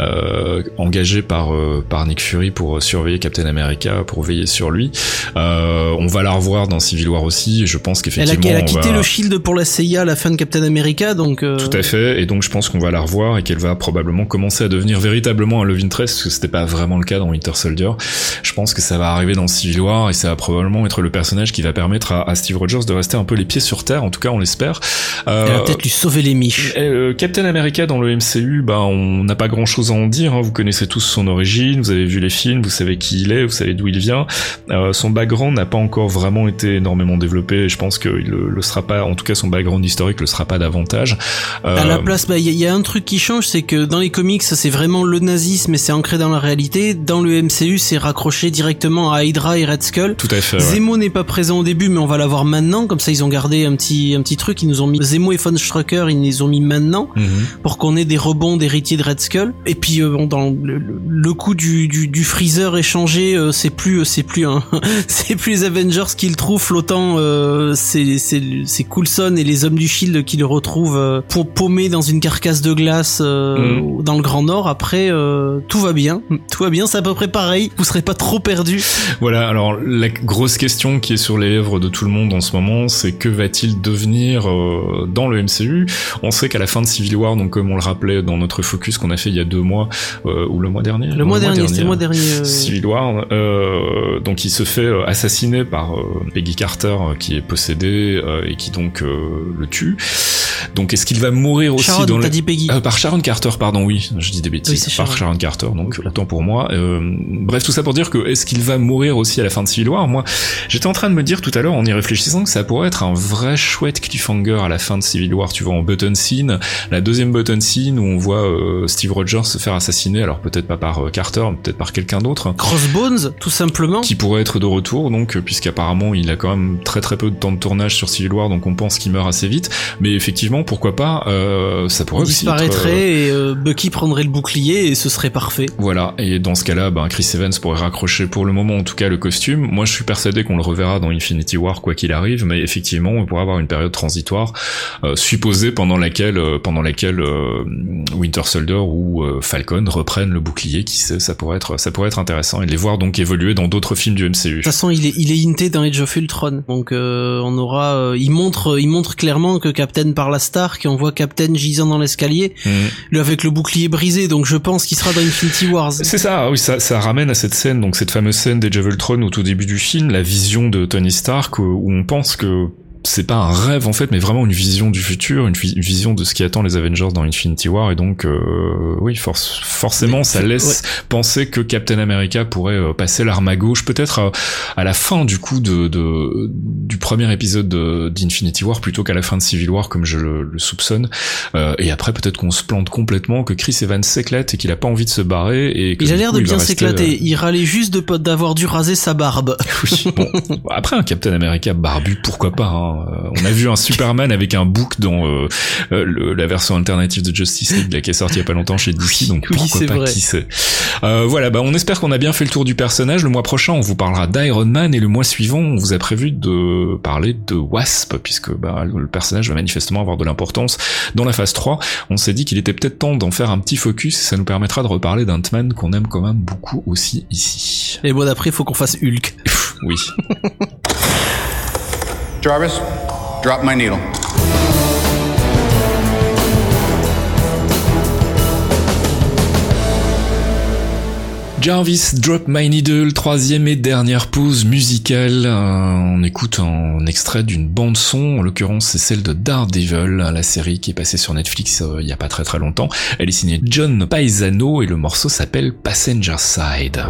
euh, engagé par euh, par Nick Fury pour surveiller Captain America pour veiller sur lui. Euh, on va la revoir dans Civil War aussi et je pense Elle a, qu'effectivement elle a quitté va- le Shield pour la CIA à la fin de Captain America, donc euh, Tout à fait, et donc je pense qu'on va la revoir et qu'elle va probablement commencer à devenir véritablement un love interest, parce que c'était pas vraiment le cas dans Winter Soldier. Je pense que ça va arriver dans Civil War et ça va probablement être le personnage qui va permettre à, à Steve Rogers de rester un peu les pieds sur terre, en tout cas on l'espère. Euh, elle va peut-être lui sauver les miches. euh, Captain America dans le MCU, bah on n'a pas grand chose à en dire. hein. Vous connaissez tous son origine, vous avez vu les films, vous savez qui il est, vous savez d'où il vient. Euh, son background n'a pas encore vraiment été énormément développé. Et je pense qu'il le, le sera pas. En tout cas, son background historique le sera pas davantage. Euh, À la place, bah, il y, a- il y a un truc qui change, c'est que dans les comics, c'est vraiment le nazisme et c'est ancré dans la réalité. Dans le MCU, c'est raccroché directement à Hydra et Red Skull. tout à fait. ouais. Zemo n'est pas présent au début, mais on va l'avoir maintenant. Comme ça, ils ont gardé un petit, un petit truc. Ils nous ont mis Zemo et Von Strucker, ils les ont mis maintenant Mhm. pour qu'on ait des rebonds d'héritiers de Red Skull. Et puis, euh, bon, dans le, le- coup du, du, du Freezer échangé, euh, c'est plus, c'est plus c'est plus les Avengers qui le trouvent flottant. Euh, c'est, c'est, c'est Coulson et les hommes du Shield qui le retrouvent euh, pour paumé dans une carcasse de glace euh, dans le Grand Nord. Après, euh, tout va bien, tout va bien. C'est à peu près pareil. Vous serez pas trop perdu. Voilà, alors la grosse question qui est sur les lèvres de tout le monde en ce moment, c'est que va-t-il devenir euh, dans le MCU On sait qu'à la fin de Civil War, donc comme on le rappelait dans notre focus qu'on a fait il y a deux mois, euh, ou le mois dernier Le mois dernier, c'était le mois dernier. euh, Civil War, euh, donc il se fait assassiner par Peggy Carter qui est possédée euh, et qui donc euh, le tue. Donc est-ce qu'il va mourir aussi Sharon, dans le... dit Peggy. Euh, par Sharon Carter, pardon, oui, je dis des bêtises. Oui, par Sharon. Carter, donc autant pour moi. Euh, bref, tout ça pour dire que est-ce qu'il va mourir aussi à la fin de Civil War? Moi, j'étais en train de me dire tout à l'heure en y réfléchissant que ça pourrait être un vrai chouette cliffhanger à la fin de Civil War. Tu vois, en button scene, la deuxième button scene où on voit euh, Steve Rogers se faire assassiner, alors peut-être pas par euh, Carter, mais peut-être par quelqu'un d'autre Crossbones, tout simplement. qui pourrait être de retour donc puisqu'apparemment il a quand même très très peu de temps de tournage sur Civil War donc on pense qu'il meurt assez vite mais effectivement pourquoi pas. Euh, ça pourrait On aussi disparaîtrait être, euh, et euh, Bucky prendrait le bouclier et ce serait parfait. Voilà, et dans ce cas-là, ben, Chris Evans pourrait raccrocher pour le moment en tout cas le costume. Moi je suis persuadé qu'on le reverra dans Infinity War quoi qu'il arrive, mais effectivement on pourrait avoir une période transitoire euh, supposée pendant laquelle pendant laquelle Winter Soldier ou Falcon reprennent le bouclier, qui sait, ça pourrait être ça pourrait être intéressant et les voir donc évoluer dans d'autres films du De MCU. toute façon, il est il est hinté dans Age of Ultron, donc on aura. il montre il montre clairement que Captain parle à Stark et on voit Captain gisant dans l'escalier, Mhm. lui avec le bouclier brisé. Donc je pense qu'il sera dans Infinity Wars. C'est ça, oui, ça, ça ramène à cette scène, donc cette fameuse scène des of Ultron au tout début du film, la vision de Tony Stark, où on pense que c'est pas un rêve en fait, mais vraiment une vision du futur, une, vi- une vision de ce qui attend les Avengers dans Infinity War, et donc euh, oui, force, forcément, Mais ça laisse penser que Captain America pourrait euh, passer l'arme à gauche, peut-être à, à la fin du coup de, de du premier épisode de- d'Infinity War plutôt qu'à la fin de Civil War, comme je le, le soupçonne, Euh, et après peut-être qu'on se plante complètement, que Chris Evans s'éclate et qu'il a pas envie de se barrer, et que Il a l'air de bien s'éclater. euh, Il râlait juste de pas- d'avoir dû raser sa barbe. oui, bon, après un Captain America barbu, pourquoi pas hein. Euh, On a vu un Superman avec un bouc dans euh, euh, le- la version alternative de Justice League là, qui est sortie il y a pas longtemps chez DC, donc oui, pourquoi pas vrai. qui sait. Euh, voilà, bah on espère qu'on a bien fait le tour du personnage. Le mois prochain, on vous parlera d'Iron Man et le mois suivant, on vous a prévu de parler de Wasp puisque bah, le personnage va manifestement avoir de l'importance dans la phase 3. On s'est dit qu'il était peut-être temps d'en faire un petit focus et ça nous permettra de reparler d'Ant-Man qu'on aime quand même beaucoup aussi ici. Et bon, d'après, il faut qu'on fasse Hulk. Oui. Jarvis, drop my needle. Jarvis Drop My Needle, troisième et dernière pause musicale. Euh, on écoute un extrait d'une bande son, en l'occurrence c'est celle de Daredevil, la série qui est passée sur Netflix euh, il y a pas très très longtemps. Elle est signée John Paisano et le morceau s'appelle Passenger Side.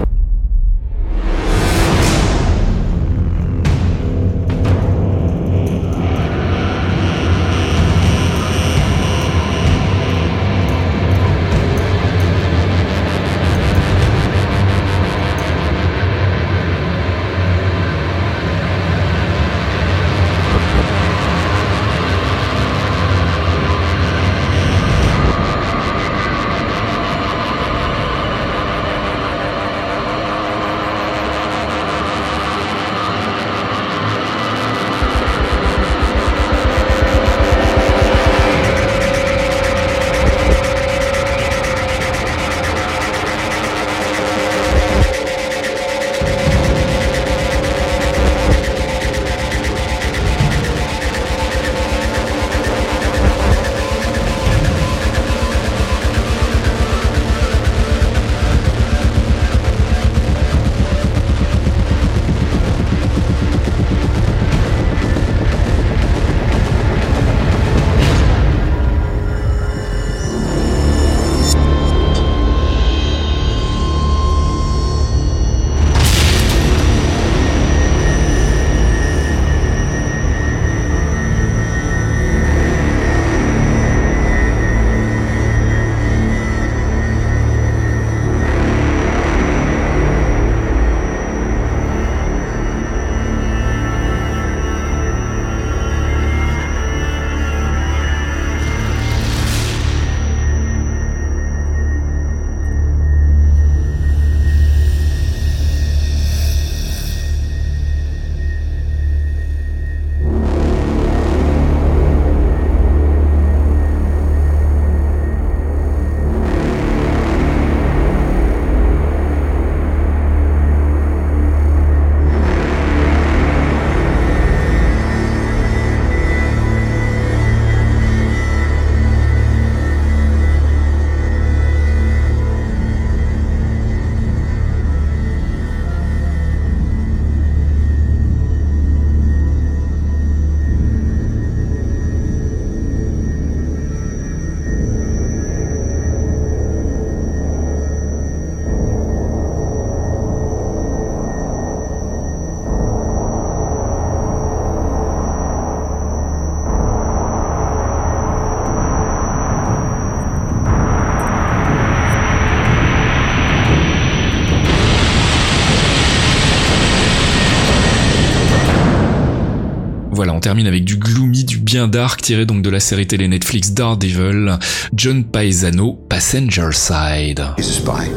Voilà, on termine avec du gloomy, du bien dark, tiré donc de la série télé Netflix Daredevil, John Paesano, Passenger Side. He's a spy.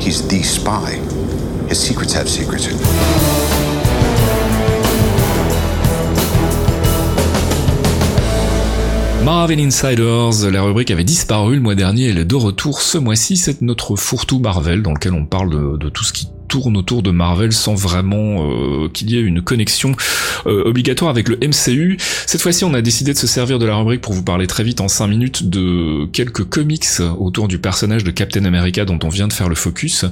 He's the spy. His secrets have secrets. Marvel Insiders, la rubrique avait disparu le mois dernier, elle est de retour ce mois-ci, c'est notre fourre-tout Marvel dans lequel on parle de, de tout ce qui tourne autour de Marvel sans vraiment euh, qu'il y ait une connexion euh, obligatoire avec le MCU. Cette fois-ci, on a décidé de se servir de la rubrique pour vous parler très vite en 5 minutes de quelques comics autour du personnage de Captain America dont on vient de faire le focus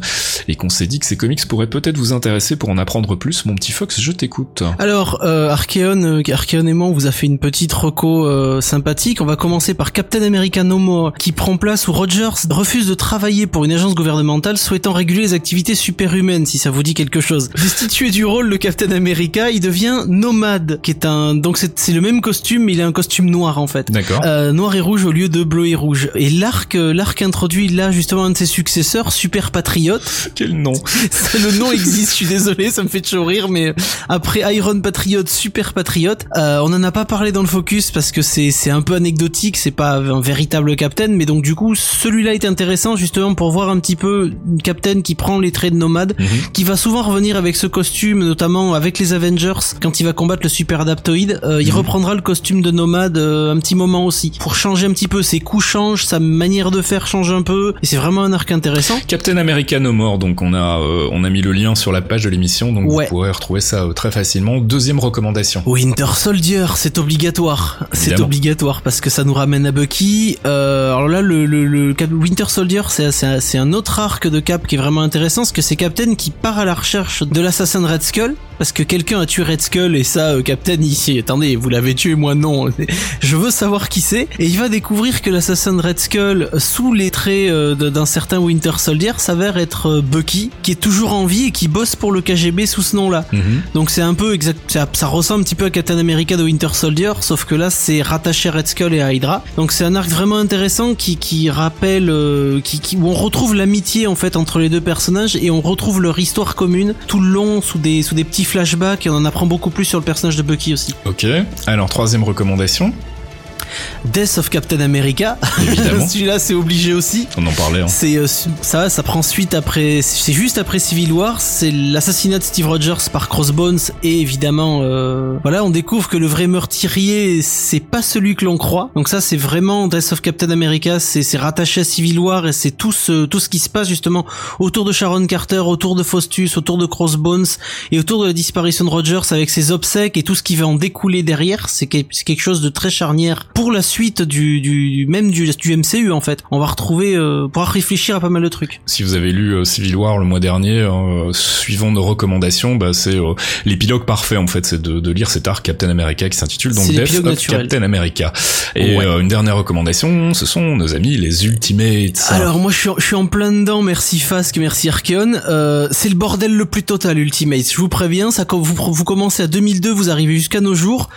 et qu'on s'est dit que ces comics pourraient peut-être vous intéresser pour en apprendre plus. Mon petit Fox, je t'écoute. Alors, euh, Archeon, euh, Archeon et moi, on vous a fait une petite reco euh, sympathique. On va commencer par Captain America No More, qui prend place où Rogers refuse de travailler pour une agence gouvernementale souhaitant réguler les activités superhumaines, si ça vous dit quelque chose. Destitué du rôle de Captain America, il devient nomade, qui est un donc c'est le même costume, mais il a un costume noir en fait. D'accord. Euh, noir et rouge au lieu de bleu et rouge. Et l'arc, euh, l'arc introduit là justement un de ses successeurs, Super Patriote. Quel nom le nom existe, je suis désolé, ça me fait toujours rire, mais après Iron Patriot, Super Patriot, euh, on en a pas parlé dans le focus parce que c'est c'est un peu anecdotique, c'est pas un véritable Captain, mais donc du coup celui-là est intéressant justement pour voir un petit peu une Captain qui prend les traits de nomade, qui va souvent revenir avec ce costume, notamment avec les Avengers quand il va combattre le Super Adaptoid, euh, il reprendra le costume de nomade euh, un petit moment aussi pour changer un petit peu, ses coups changent, sa manière de faire change un peu, et c'est vraiment un arc intéressant. Captain America No More, donc on a euh, on a mis le lien sur la page de l'émission, donc Ouais. vous pourrez retrouver ça euh, très facilement. Deuxième recommandation. Winter Soldier, c'est obligatoire. C'est obligatoire parce que ça nous ramène à Bucky. Euh, alors là, le, le, le Cap- Winter Soldier, c'est c'est un, c'est un autre arc de Cap qui est vraiment intéressant, parce que c'est Captain qui part à la recherche de l'assassin de Red Skull. Parce que quelqu'un a tué Red Skull et ça, euh, Captain ici, attendez, vous l'avez tué, moi non. Je veux savoir qui c'est. Et il va découvrir que l'assassin de Red Skull, sous les traits euh, d'un certain Winter Soldier, s'avère être euh, Bucky, qui est toujours en vie et qui bosse pour le KGB sous ce nom-là. Mhm. Donc c'est un peu exact, ça, ça ressemble un petit peu à Captain America de Winter Soldier, sauf que là c'est rattaché à Red Skull et à Hydra. Donc c'est un arc vraiment intéressant qui, qui rappelle, euh, qui, qui, où on retrouve l'amitié en fait entre les deux personnages et on retrouve leur histoire commune tout le long sous des, sous des petits flashbacks et on en apprend beaucoup plus sur le personnage de Bucky aussi. Ok. Alors troisième recommandation. Death of Captain America, celui-là c'est obligé aussi. On en parlait. Hein. C'est euh, ça, ça prend suite après, c'est juste après Civil War, c'est l'assassinat de Steve Rogers par Crossbones et évidemment, euh, voilà, on découvre que le vrai meurtrier c'est pas celui que l'on croit. Donc ça, c'est vraiment Death of Captain America, c'est rattaché à Civil War et c'est tout ce tout ce qui se passe justement autour de Sharon Carter, autour de Faustus, autour de Crossbones et autour de la disparition de Rogers avec ses obsèques et tout ce qui va en découler derrière. C'est quelque chose de très charnière pour la suite du, du même du, du MCU en fait. On va retrouver, euh, pouvoir réfléchir à pas mal de trucs. Si vous avez lu euh, Civil War le mois dernier, euh, suivant nos recommandations, bah, c'est euh, l'épilogue parfait en fait, c'est de, de lire cet arc Captain America qui s'intitule donc Death of. Captain America. Et Ouais. euh, une dernière recommandation, ce sont nos amis les Ultimates. Alors moi je suis, je suis en plein dedans, merci Fask, merci Archeon. Euh, c'est le bordel le plus total Ultimate, je vous préviens, ça quand vous, vous commencez à 2002, vous arrivez jusqu'à nos jours.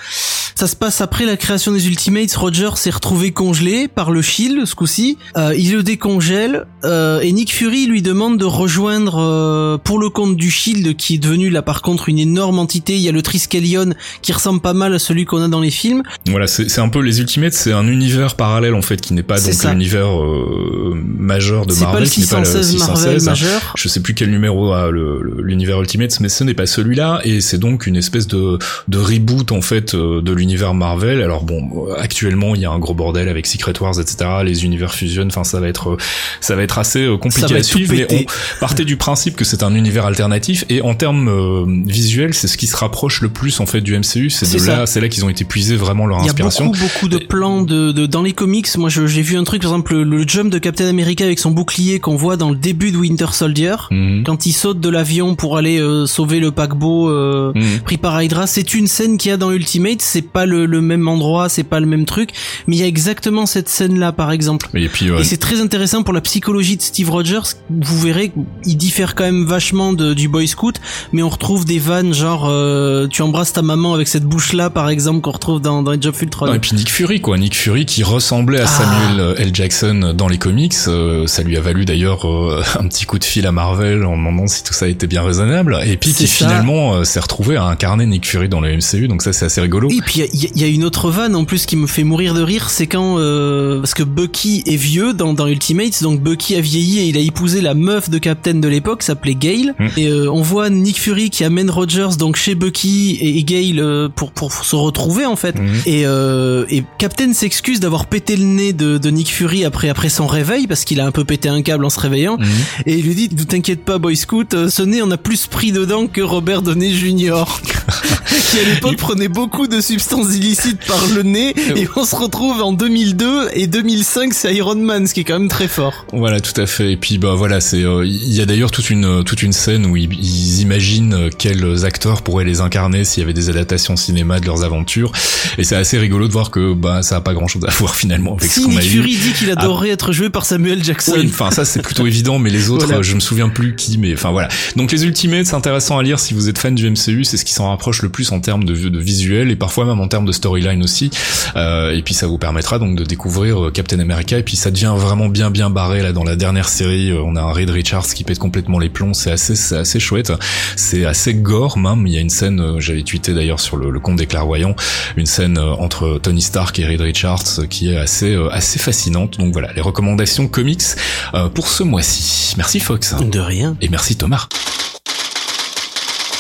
Ça se passe après la création des Ultimates, Roger s'est retrouvé congelé par le Shield ce coup-ci. Euh, il le décongèle euh, et Nick Fury lui demande de rejoindre euh, pour le compte du Shield qui est devenu là par contre une énorme entité. Il y a le Triskelion qui ressemble pas mal à celui qu'on a dans les films. Voilà, c'est un peu les Ultimates, c'est un univers parallèle en fait qui n'est pas donc l'univers euh, majeur de C'est pas Marvel, le qui n'est pas le 616 Marvel 616. majeur. Je sais plus quel numéro a l'univers Ultimate, mais ce n'est pas celui-là, et c'est donc une espèce de, de reboot en fait euh, de l'univers Marvel. Alors bon, euh, actuellement il y a un gros bordel avec Secret Wars, etc. Les univers fusionnent, enfin ça va être, euh, ça va être assez euh, compliqué va à suivre. Mais on partait du principe que c'est un univers alternatif, et en termes euh, visuels, c'est ce qui se rapproche le plus en fait du MCU. C'est C'est de ça. là, c'est là qu'ils ont été puisés vraiment leur Il y a inspiration. beaucoup, beaucoup de plans de, de dans les comics. Moi, j'ai vu un truc, par exemple, le, le jump de Captain America avec son bouclier qu'on voit dans le début de Winter Soldier. Mhm. Quand il saute de l'avion pour aller euh, sauver le paquebot euh, Mhm. pris par Hydra, c'est une scène qu'il y a dans Ultimate. C'est pas le, le même endroit, c'est pas le même truc, mais il y a exactement cette scène là par exemple. Et puis euh, Et c'est très intéressant pour la psychologie de Steve Rogers. Vous verrez, il diffère quand même vachement de, du Boy Scout, mais on retrouve des vannes genre euh, tu embrasses ta maman avec cette bouche là par exemple qu'on retrouve dans, dans Age of Ultron. Non, et puis Nick Fury quoi, Nick Fury qui ressemblait à Ah. Samuel L. Jackson dans les comics, euh, ça lui a valu d'ailleurs euh, un petit coup de fil à Marvel en demandant si tout ça était bien raisonnable, et puis qui ça. finalement euh, s'est retrouvé à incarner Nick Fury dans le MCU, donc ça c'est assez rigolo. Et puis il y, y a une autre vanne en plus qui me fait mourir de rire, c'est quand euh, parce que Bucky est vieux dans, dans Ultimates, donc Bucky a vieilli et il a épousé la meuf de Captain de l'époque, s'appelait Gale. Mm. Et euh, on voit Nick Fury qui amène Rogers donc chez Bucky et, et Gale euh, pour pour se retrouver en fait. Mhm. Et, euh, et Captain s'excuse d'avoir pété le nez de, de Nick Fury après après son réveil parce qu'il a un peu pété un câble en se réveillant. Mhm. Et il lui dit, ne t'inquiète pas, Boy Scout, euh, ce nez, on a plus pris dedans que Robert Downey Jr. qui à l'époque prenait beaucoup de substances illicites par le nez. Et on se retrouve en 2002 et 2005, c'est Iron Man, ce qui est quand même très fort. Voilà, tout à fait. Et puis bah voilà, c'est euh, il y a d'ailleurs toute une toute une scène où ils, ils imaginent euh, quels acteurs pourraient les incarner s'il y avait des adaptations cinéma de leurs aventures. Et c'est assez rigolo de voir que bah ça a pas grand chose à voir finalement avec ce Si qu'on a Nick eu. Fury dit qu'il adorerait être joué par Samuel Jackson. Oui, enfin ça c'est plutôt évident, mais les autres, Voilà. euh, je me souviens plus qui, mais enfin voilà. Donc les Ultimates, c'est intéressant à lire si vous êtes fan du MCU, c'est ce qui s'en rapproche le plus en termes de, de visuel et parfois même en termes de storyline aussi. Euh, et puis ça vous permettra donc de découvrir euh, Captain America et puis ça devient vraiment bien bien barré là dans la dernière série. euh, on a un Reed Richards qui pète complètement les plombs, c'est assez c'est assez chouette, c'est assez gore même. Il y a une scène, euh, j'avais tweeté d'ailleurs sur le, le compte des clairvoyants, une scène euh, entre Tony Stark et Reed Richards euh, qui est assez euh, assez fascinante. Donc voilà, les recommandations comics euh, pour ce mois-ci. Merci Fox. De rien. Et merci Thomas.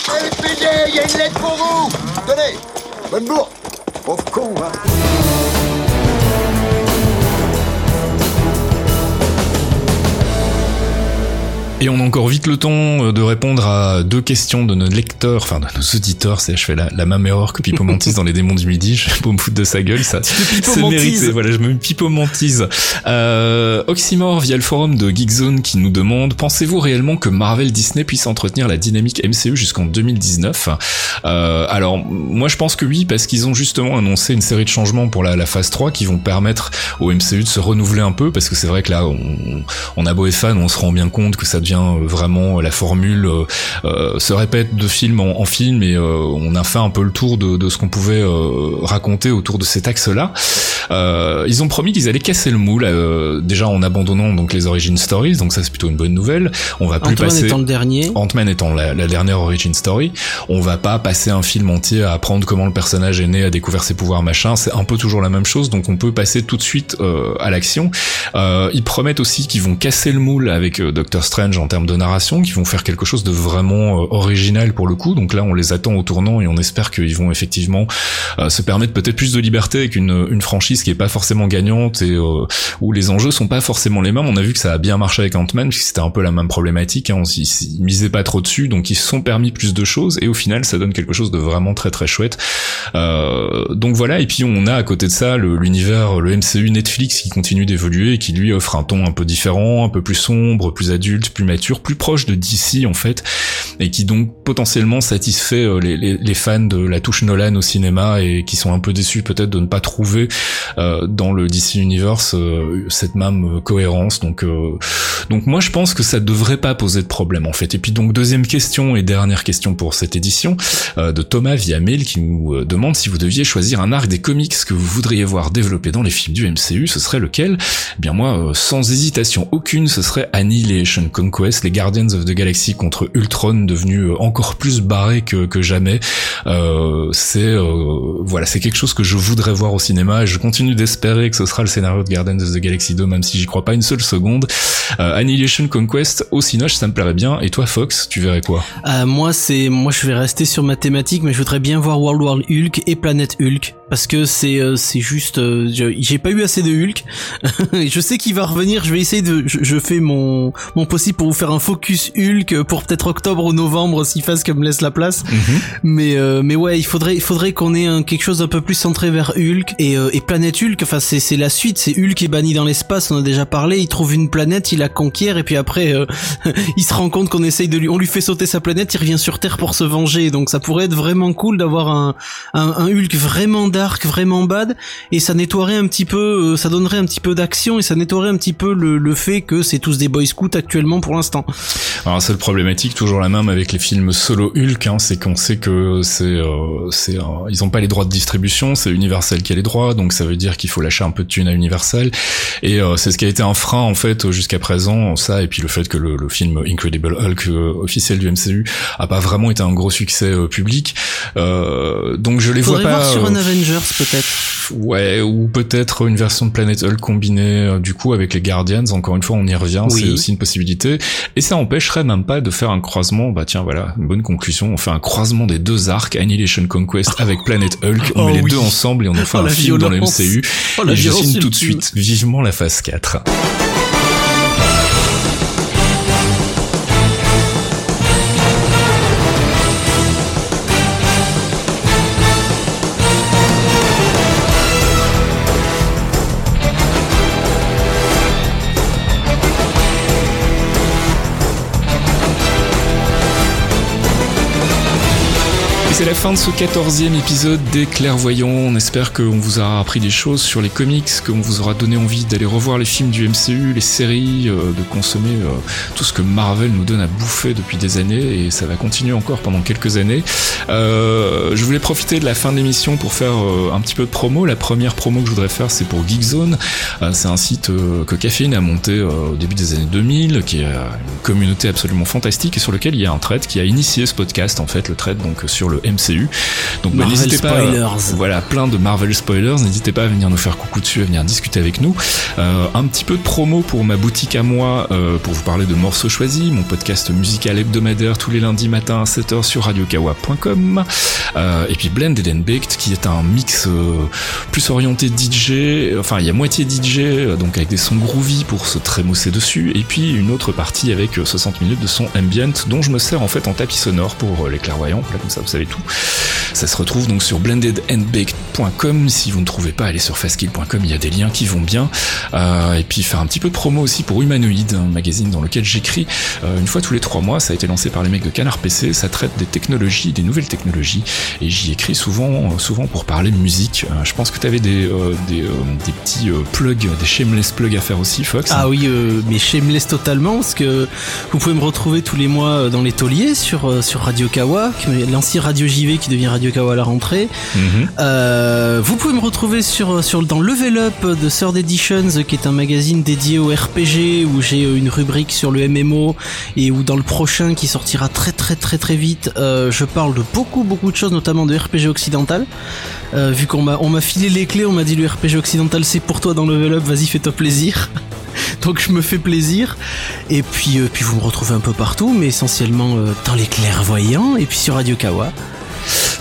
LPD, il y a une lettre pour vous Tenez Bonne bourre Pauvre con, hein Et on a encore vite le temps euh, de répondre à deux questions de nos lecteurs, enfin de nos auditeurs. C'est, je fais la, la même erreur que Pipo Mantis dans Les Démons du Midi. Je vais pas me foutre de sa gueule, ça. C'est mérité. Voilà, je me pipomantise. Euh, Oxymore via le forum de Geekzone qui nous demande pensez-vous réellement que Marvel Disney puisse entretenir la dynamique MCU jusqu'en 2019 euh, Alors moi je pense que oui parce qu'ils ont justement annoncé une série de changements pour la, la phase 3 qui vont permettre au MCU de se renouveler un peu parce que c'est vrai que là on, on a beau être fan, on se rend bien compte que ça devient euh, vraiment la formule euh, euh, se répète de film en, en film et euh, on a fait un peu le tour de, de ce qu'on pouvait euh, raconter autour de cet axe-là. Euh, ils ont promis qu'ils allaient casser le moule euh, déjà en abandonnant donc les origin stories, donc ça c'est plutôt une bonne nouvelle. On va plus passer étant le dernier. Ant-Man étant la, la dernière origin story, on va pas passer un film entier à apprendre comment le personnage est né, à découvrir ses pouvoirs, machin. C'est un peu toujours la même chose, donc on peut passer tout de suite euh, à l'action. Euh, ils promettent aussi qu'ils vont casser le moule avec euh, Doctor Strange en termes de narration, qu'ils vont faire quelque chose de vraiment euh, original pour le coup. Donc là, on les attend au tournant et on espère qu'ils vont effectivement euh, se permettre peut-être plus de liberté avec une, franchise qui est pas forcément gagnante et euh, où les enjeux sont pas forcément les mêmes. On a vu que ça a bien marché avec Ant-Man, puisque c'était un peu la même problématique. Hein. On s'y misait pas trop dessus, donc ils se sont permis plus de choses et au final, ça donne quelque chose de vraiment très très chouette. Donc voilà. Et puis on a à côté de ça l'univers, le MCU Netflix qui continue d'évoluer et qui lui offre un ton un peu différent, un peu plus sombre, plus adulte, plus plus proche de DC en fait, et qui donc potentiellement satisfait euh, les, les- les fans de la touche Nolan au cinéma et qui sont un peu déçus peut-être de ne pas trouver euh, dans le DC Universe euh, cette même euh, cohérence. Donc, euh, donc moi je pense que ça devrait pas poser de problème en fait. Et puis donc deuxième question et dernière question pour cette édition euh, de Thomas via mail qui nous demande si vous deviez choisir un arc des comics que vous voudriez voir développé dans les films du MCU, ce serait lequel? Eh bien moi, sans hésitation aucune, ce serait Annihilation Conquest, les Guardians of the Galaxy contre Ultron, devenu euh, encore plus barré que, que jamais. Euh, c'est euh, voilà, c'est quelque chose que je voudrais voir au cinéma et je continue d'espérer que ce sera le scénario de Guardians of the Galaxy 2, même si j'y crois pas une seule seconde. Euh, Annihilation Conquest au Cinoche, ça me plairait bien. Et toi, Fox, tu verrais quoi? Euh, moi, c'est, moi, je vais rester sur ma thématique, mais je voudrais bien voir World War Hulk et Planète Hulk parce que c'est, euh, c'est juste, euh, j'ai pas eu assez de Hulk. je sais qu'il va revenir. Je vais essayer de, je, je fais mon, mon possible pour vous faire un focus Hulk pour peut-être octobre ou novembre si Fast me laisse la place. Mais, euh, mais ouais, il faudrait, il faudrait qu'on ait un, quelque chose d'un peu plus centré vers Hulk et, euh, et Planète Hulk. Enfin, c'est, c'est la suite. C'est Hulk est banni dans l'espace. On a déjà parlé. Il trouve une planète, il la conquiert et puis après, euh, il se rend compte qu'on essaye de lui, on lui fait sauter sa planète, il revient sur Terre pour se venger. Donc ça pourrait être vraiment cool d'avoir un, un, un Hulk vraiment dark, vraiment bad, et ça nettoierait un petit peu, euh, ça donnerait un petit peu d'action et ça nettoierait un petit peu le, le fait que c'est tous des boy scouts actuellement pour l'instant. Alors c'est le problématique toujours la même avec les films solo Hulk, hein, c'est qu'on sait que c'est euh, c'est euh, ils ont pas les droits de distribution, c'est Universal qui a les droits, donc ça veut dire qu'il faut lâcher un peu de thunes à Universal et euh, c'est ce qui a été un frein en fait jusqu'à présent, ça et puis le fait que le, le film Incredible Hulk euh, officiel du MCU a pas vraiment été un gros succès euh, public, Euh, donc je les Faudrait vois pas. voir sur un Avengers peut-être? Ouais, ou peut-être une version de Planet Hulk combinée euh, du coup avec les Guardians. Encore une fois, on y revient, Oui. c'est aussi une possibilité. Et ça empêcherait même pas de faire un croisement. Bah tiens, voilà, une bonne conclusion. On fait un croisement des deux arcs, Annihilation Conquest avec Planet Hulk. On Oh met les deux ensemble et on en fait Oh, un film dans le. MCU. Oh, et je signe tout de suite, vivement la phase 4. C'est la fin de ce quatorzième épisode des Clairvoyants. On espère qu'on vous aura appris des choses sur les comics, qu'on vous aura donné envie d'aller revoir les films du MCU, les séries, euh, de consommer euh, tout ce que Marvel nous donne à bouffer depuis des années et ça va continuer encore pendant quelques années. Euh, je voulais profiter de la fin de l'émission pour faire euh, un petit peu de promo. La première promo que je voudrais faire, c'est pour Geekzone. C'est un site que Caféine a monté au début des années 2000, qui est une communauté absolument fantastique et sur lequel il y a un thread qui a initié ce podcast, en fait, le thread donc sur le MCU. Donc bah, n'hésitez pas, spoilers. voilà, plein de Marvel spoilers. N'hésitez pas à venir nous faire coucou dessus, à venir discuter avec nous. Euh, un petit peu de promo pour ma boutique à moi, euh, pour vous parler de morceaux choisis, mon podcast musical hebdomadaire tous les lundis matins à 7h sur radiokawa.com. Euh, et puis Blended and Baked, qui est un mix euh, plus orienté DJ. Enfin, il y a moitié DJ, euh, donc avec des sons groovy pour se trémousser dessus, et puis une autre partie avec euh, 60 minutes de son ambient, dont je me sers en fait en tapis sonore pour euh, les clairvoyants. Là, comme ça, vous savez Ça se retrouve donc sur blendedandbaked.com. Si vous ne trouvez pas, allez sur fastkill.com, il y a des liens qui vont bien. Euh, et puis faire un petit peu de promo aussi pour Humanoid, un magazine dans lequel j'écris euh, une fois tous les trois mois. Ça a été lancé par les mecs de Canard PC. Ça traite des technologies, des nouvelles technologies. Et j'y écris souvent, euh, pour parler musique. Je pense que tu avais des, des, petits plugs, des shameless plugs à faire aussi, Fox. Ah oui, mais shameless totalement, parce que vous pouvez me retrouver tous les mois dans les tauliers sur, sur Radio Kawa, l'ancien Radio JV qui devient Radio Kawa à la rentrée. Mhm. Euh, vous pouvez me retrouver sur, sur dans Level Up de Third Editions, qui est un magazine dédié au RPG, où j'ai euh, une rubrique sur le MMO, et où dans le prochain, qui sortira très très très très vite, euh, je parle de beaucoup beaucoup de choses, notamment de RPG occidental. Euh, vu qu'on m'a on m'a filé les clés, on m'a dit le RPG occidental c'est pour toi dans Level Up, vas-y fais-toi plaisir. Donc je me fais plaisir. Et puis, euh, puis vous me retrouvez un peu partout, mais essentiellement euh, dans les clairvoyants et puis sur Radio Kawa.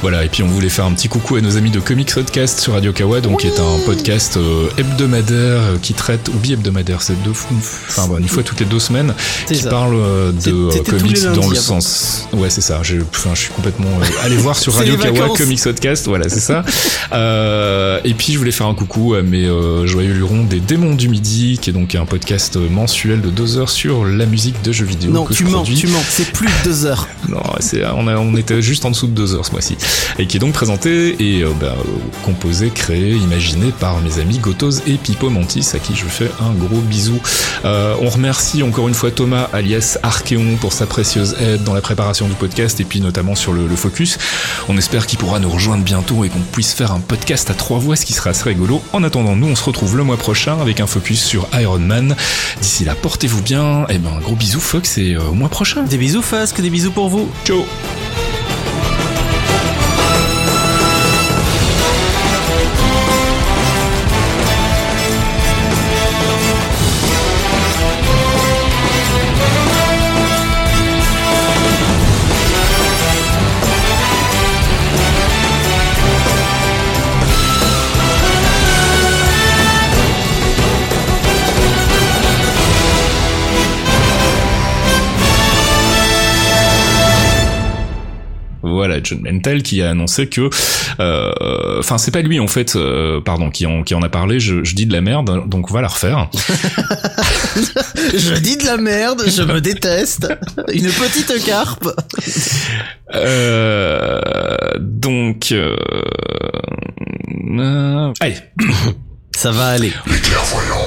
Voilà, et puis on voulait faire un petit coucou à nos amis de Comics Podcast sur Radio Kawa, donc qui est un podcast euh, hebdomadaire euh, qui traite, ou bi-hebdomadaire, c'est deux, fois- enfin une fois toutes les deux semaines, qui ça. parle euh, de euh, comics dans le avant. sens. Ouais, c'est ça. Je suis complètement. allez voir sur Radio Kawa. Comics Podcast, voilà, c'est ça. Euh, et puis je voulais faire un coucou à mes joyeux lurons des Démons du Midi, qui est donc un podcast mensuel de deux heures sur la musique de jeux vidéo Non, que tu je mens, produis. tu mens, c'est plus de deux heures. Non, c'est, on, a, on était juste en dessous de deux heures ce mois-ci. Et qui est donc présenté et euh, bah, euh, composé, créé, imaginé par mes amis Gotos et Pipo Mantis, à qui je fais un gros bisou. Euh, on remercie encore une fois Thomas, alias Archeon, pour sa précieuse aide dans la préparation du podcast et puis notamment sur le, le focus. On espère qu'il pourra nous rejoindre bientôt et qu'on puisse faire un podcast à trois voix, ce qui sera assez rigolo. En attendant, nous, on se retrouve le mois prochain avec un focus sur Iron Man. D'ici là, portez-vous bien. Et ben, un gros bisou, Fox, et euh, au mois prochain. Des bisous Fasque, des bisous pour vous. Ciao John Mental qui a annoncé que, euh, enfin c'est pas lui en fait, euh, pardon, qui en, qui en a parlé. Je, je dis de la merde, donc on va la refaire. Je dis de la merde, je me déteste. Une petite carpe. Euh, donc, euh, Euh, allez. Ça va aller. Les clairvoyants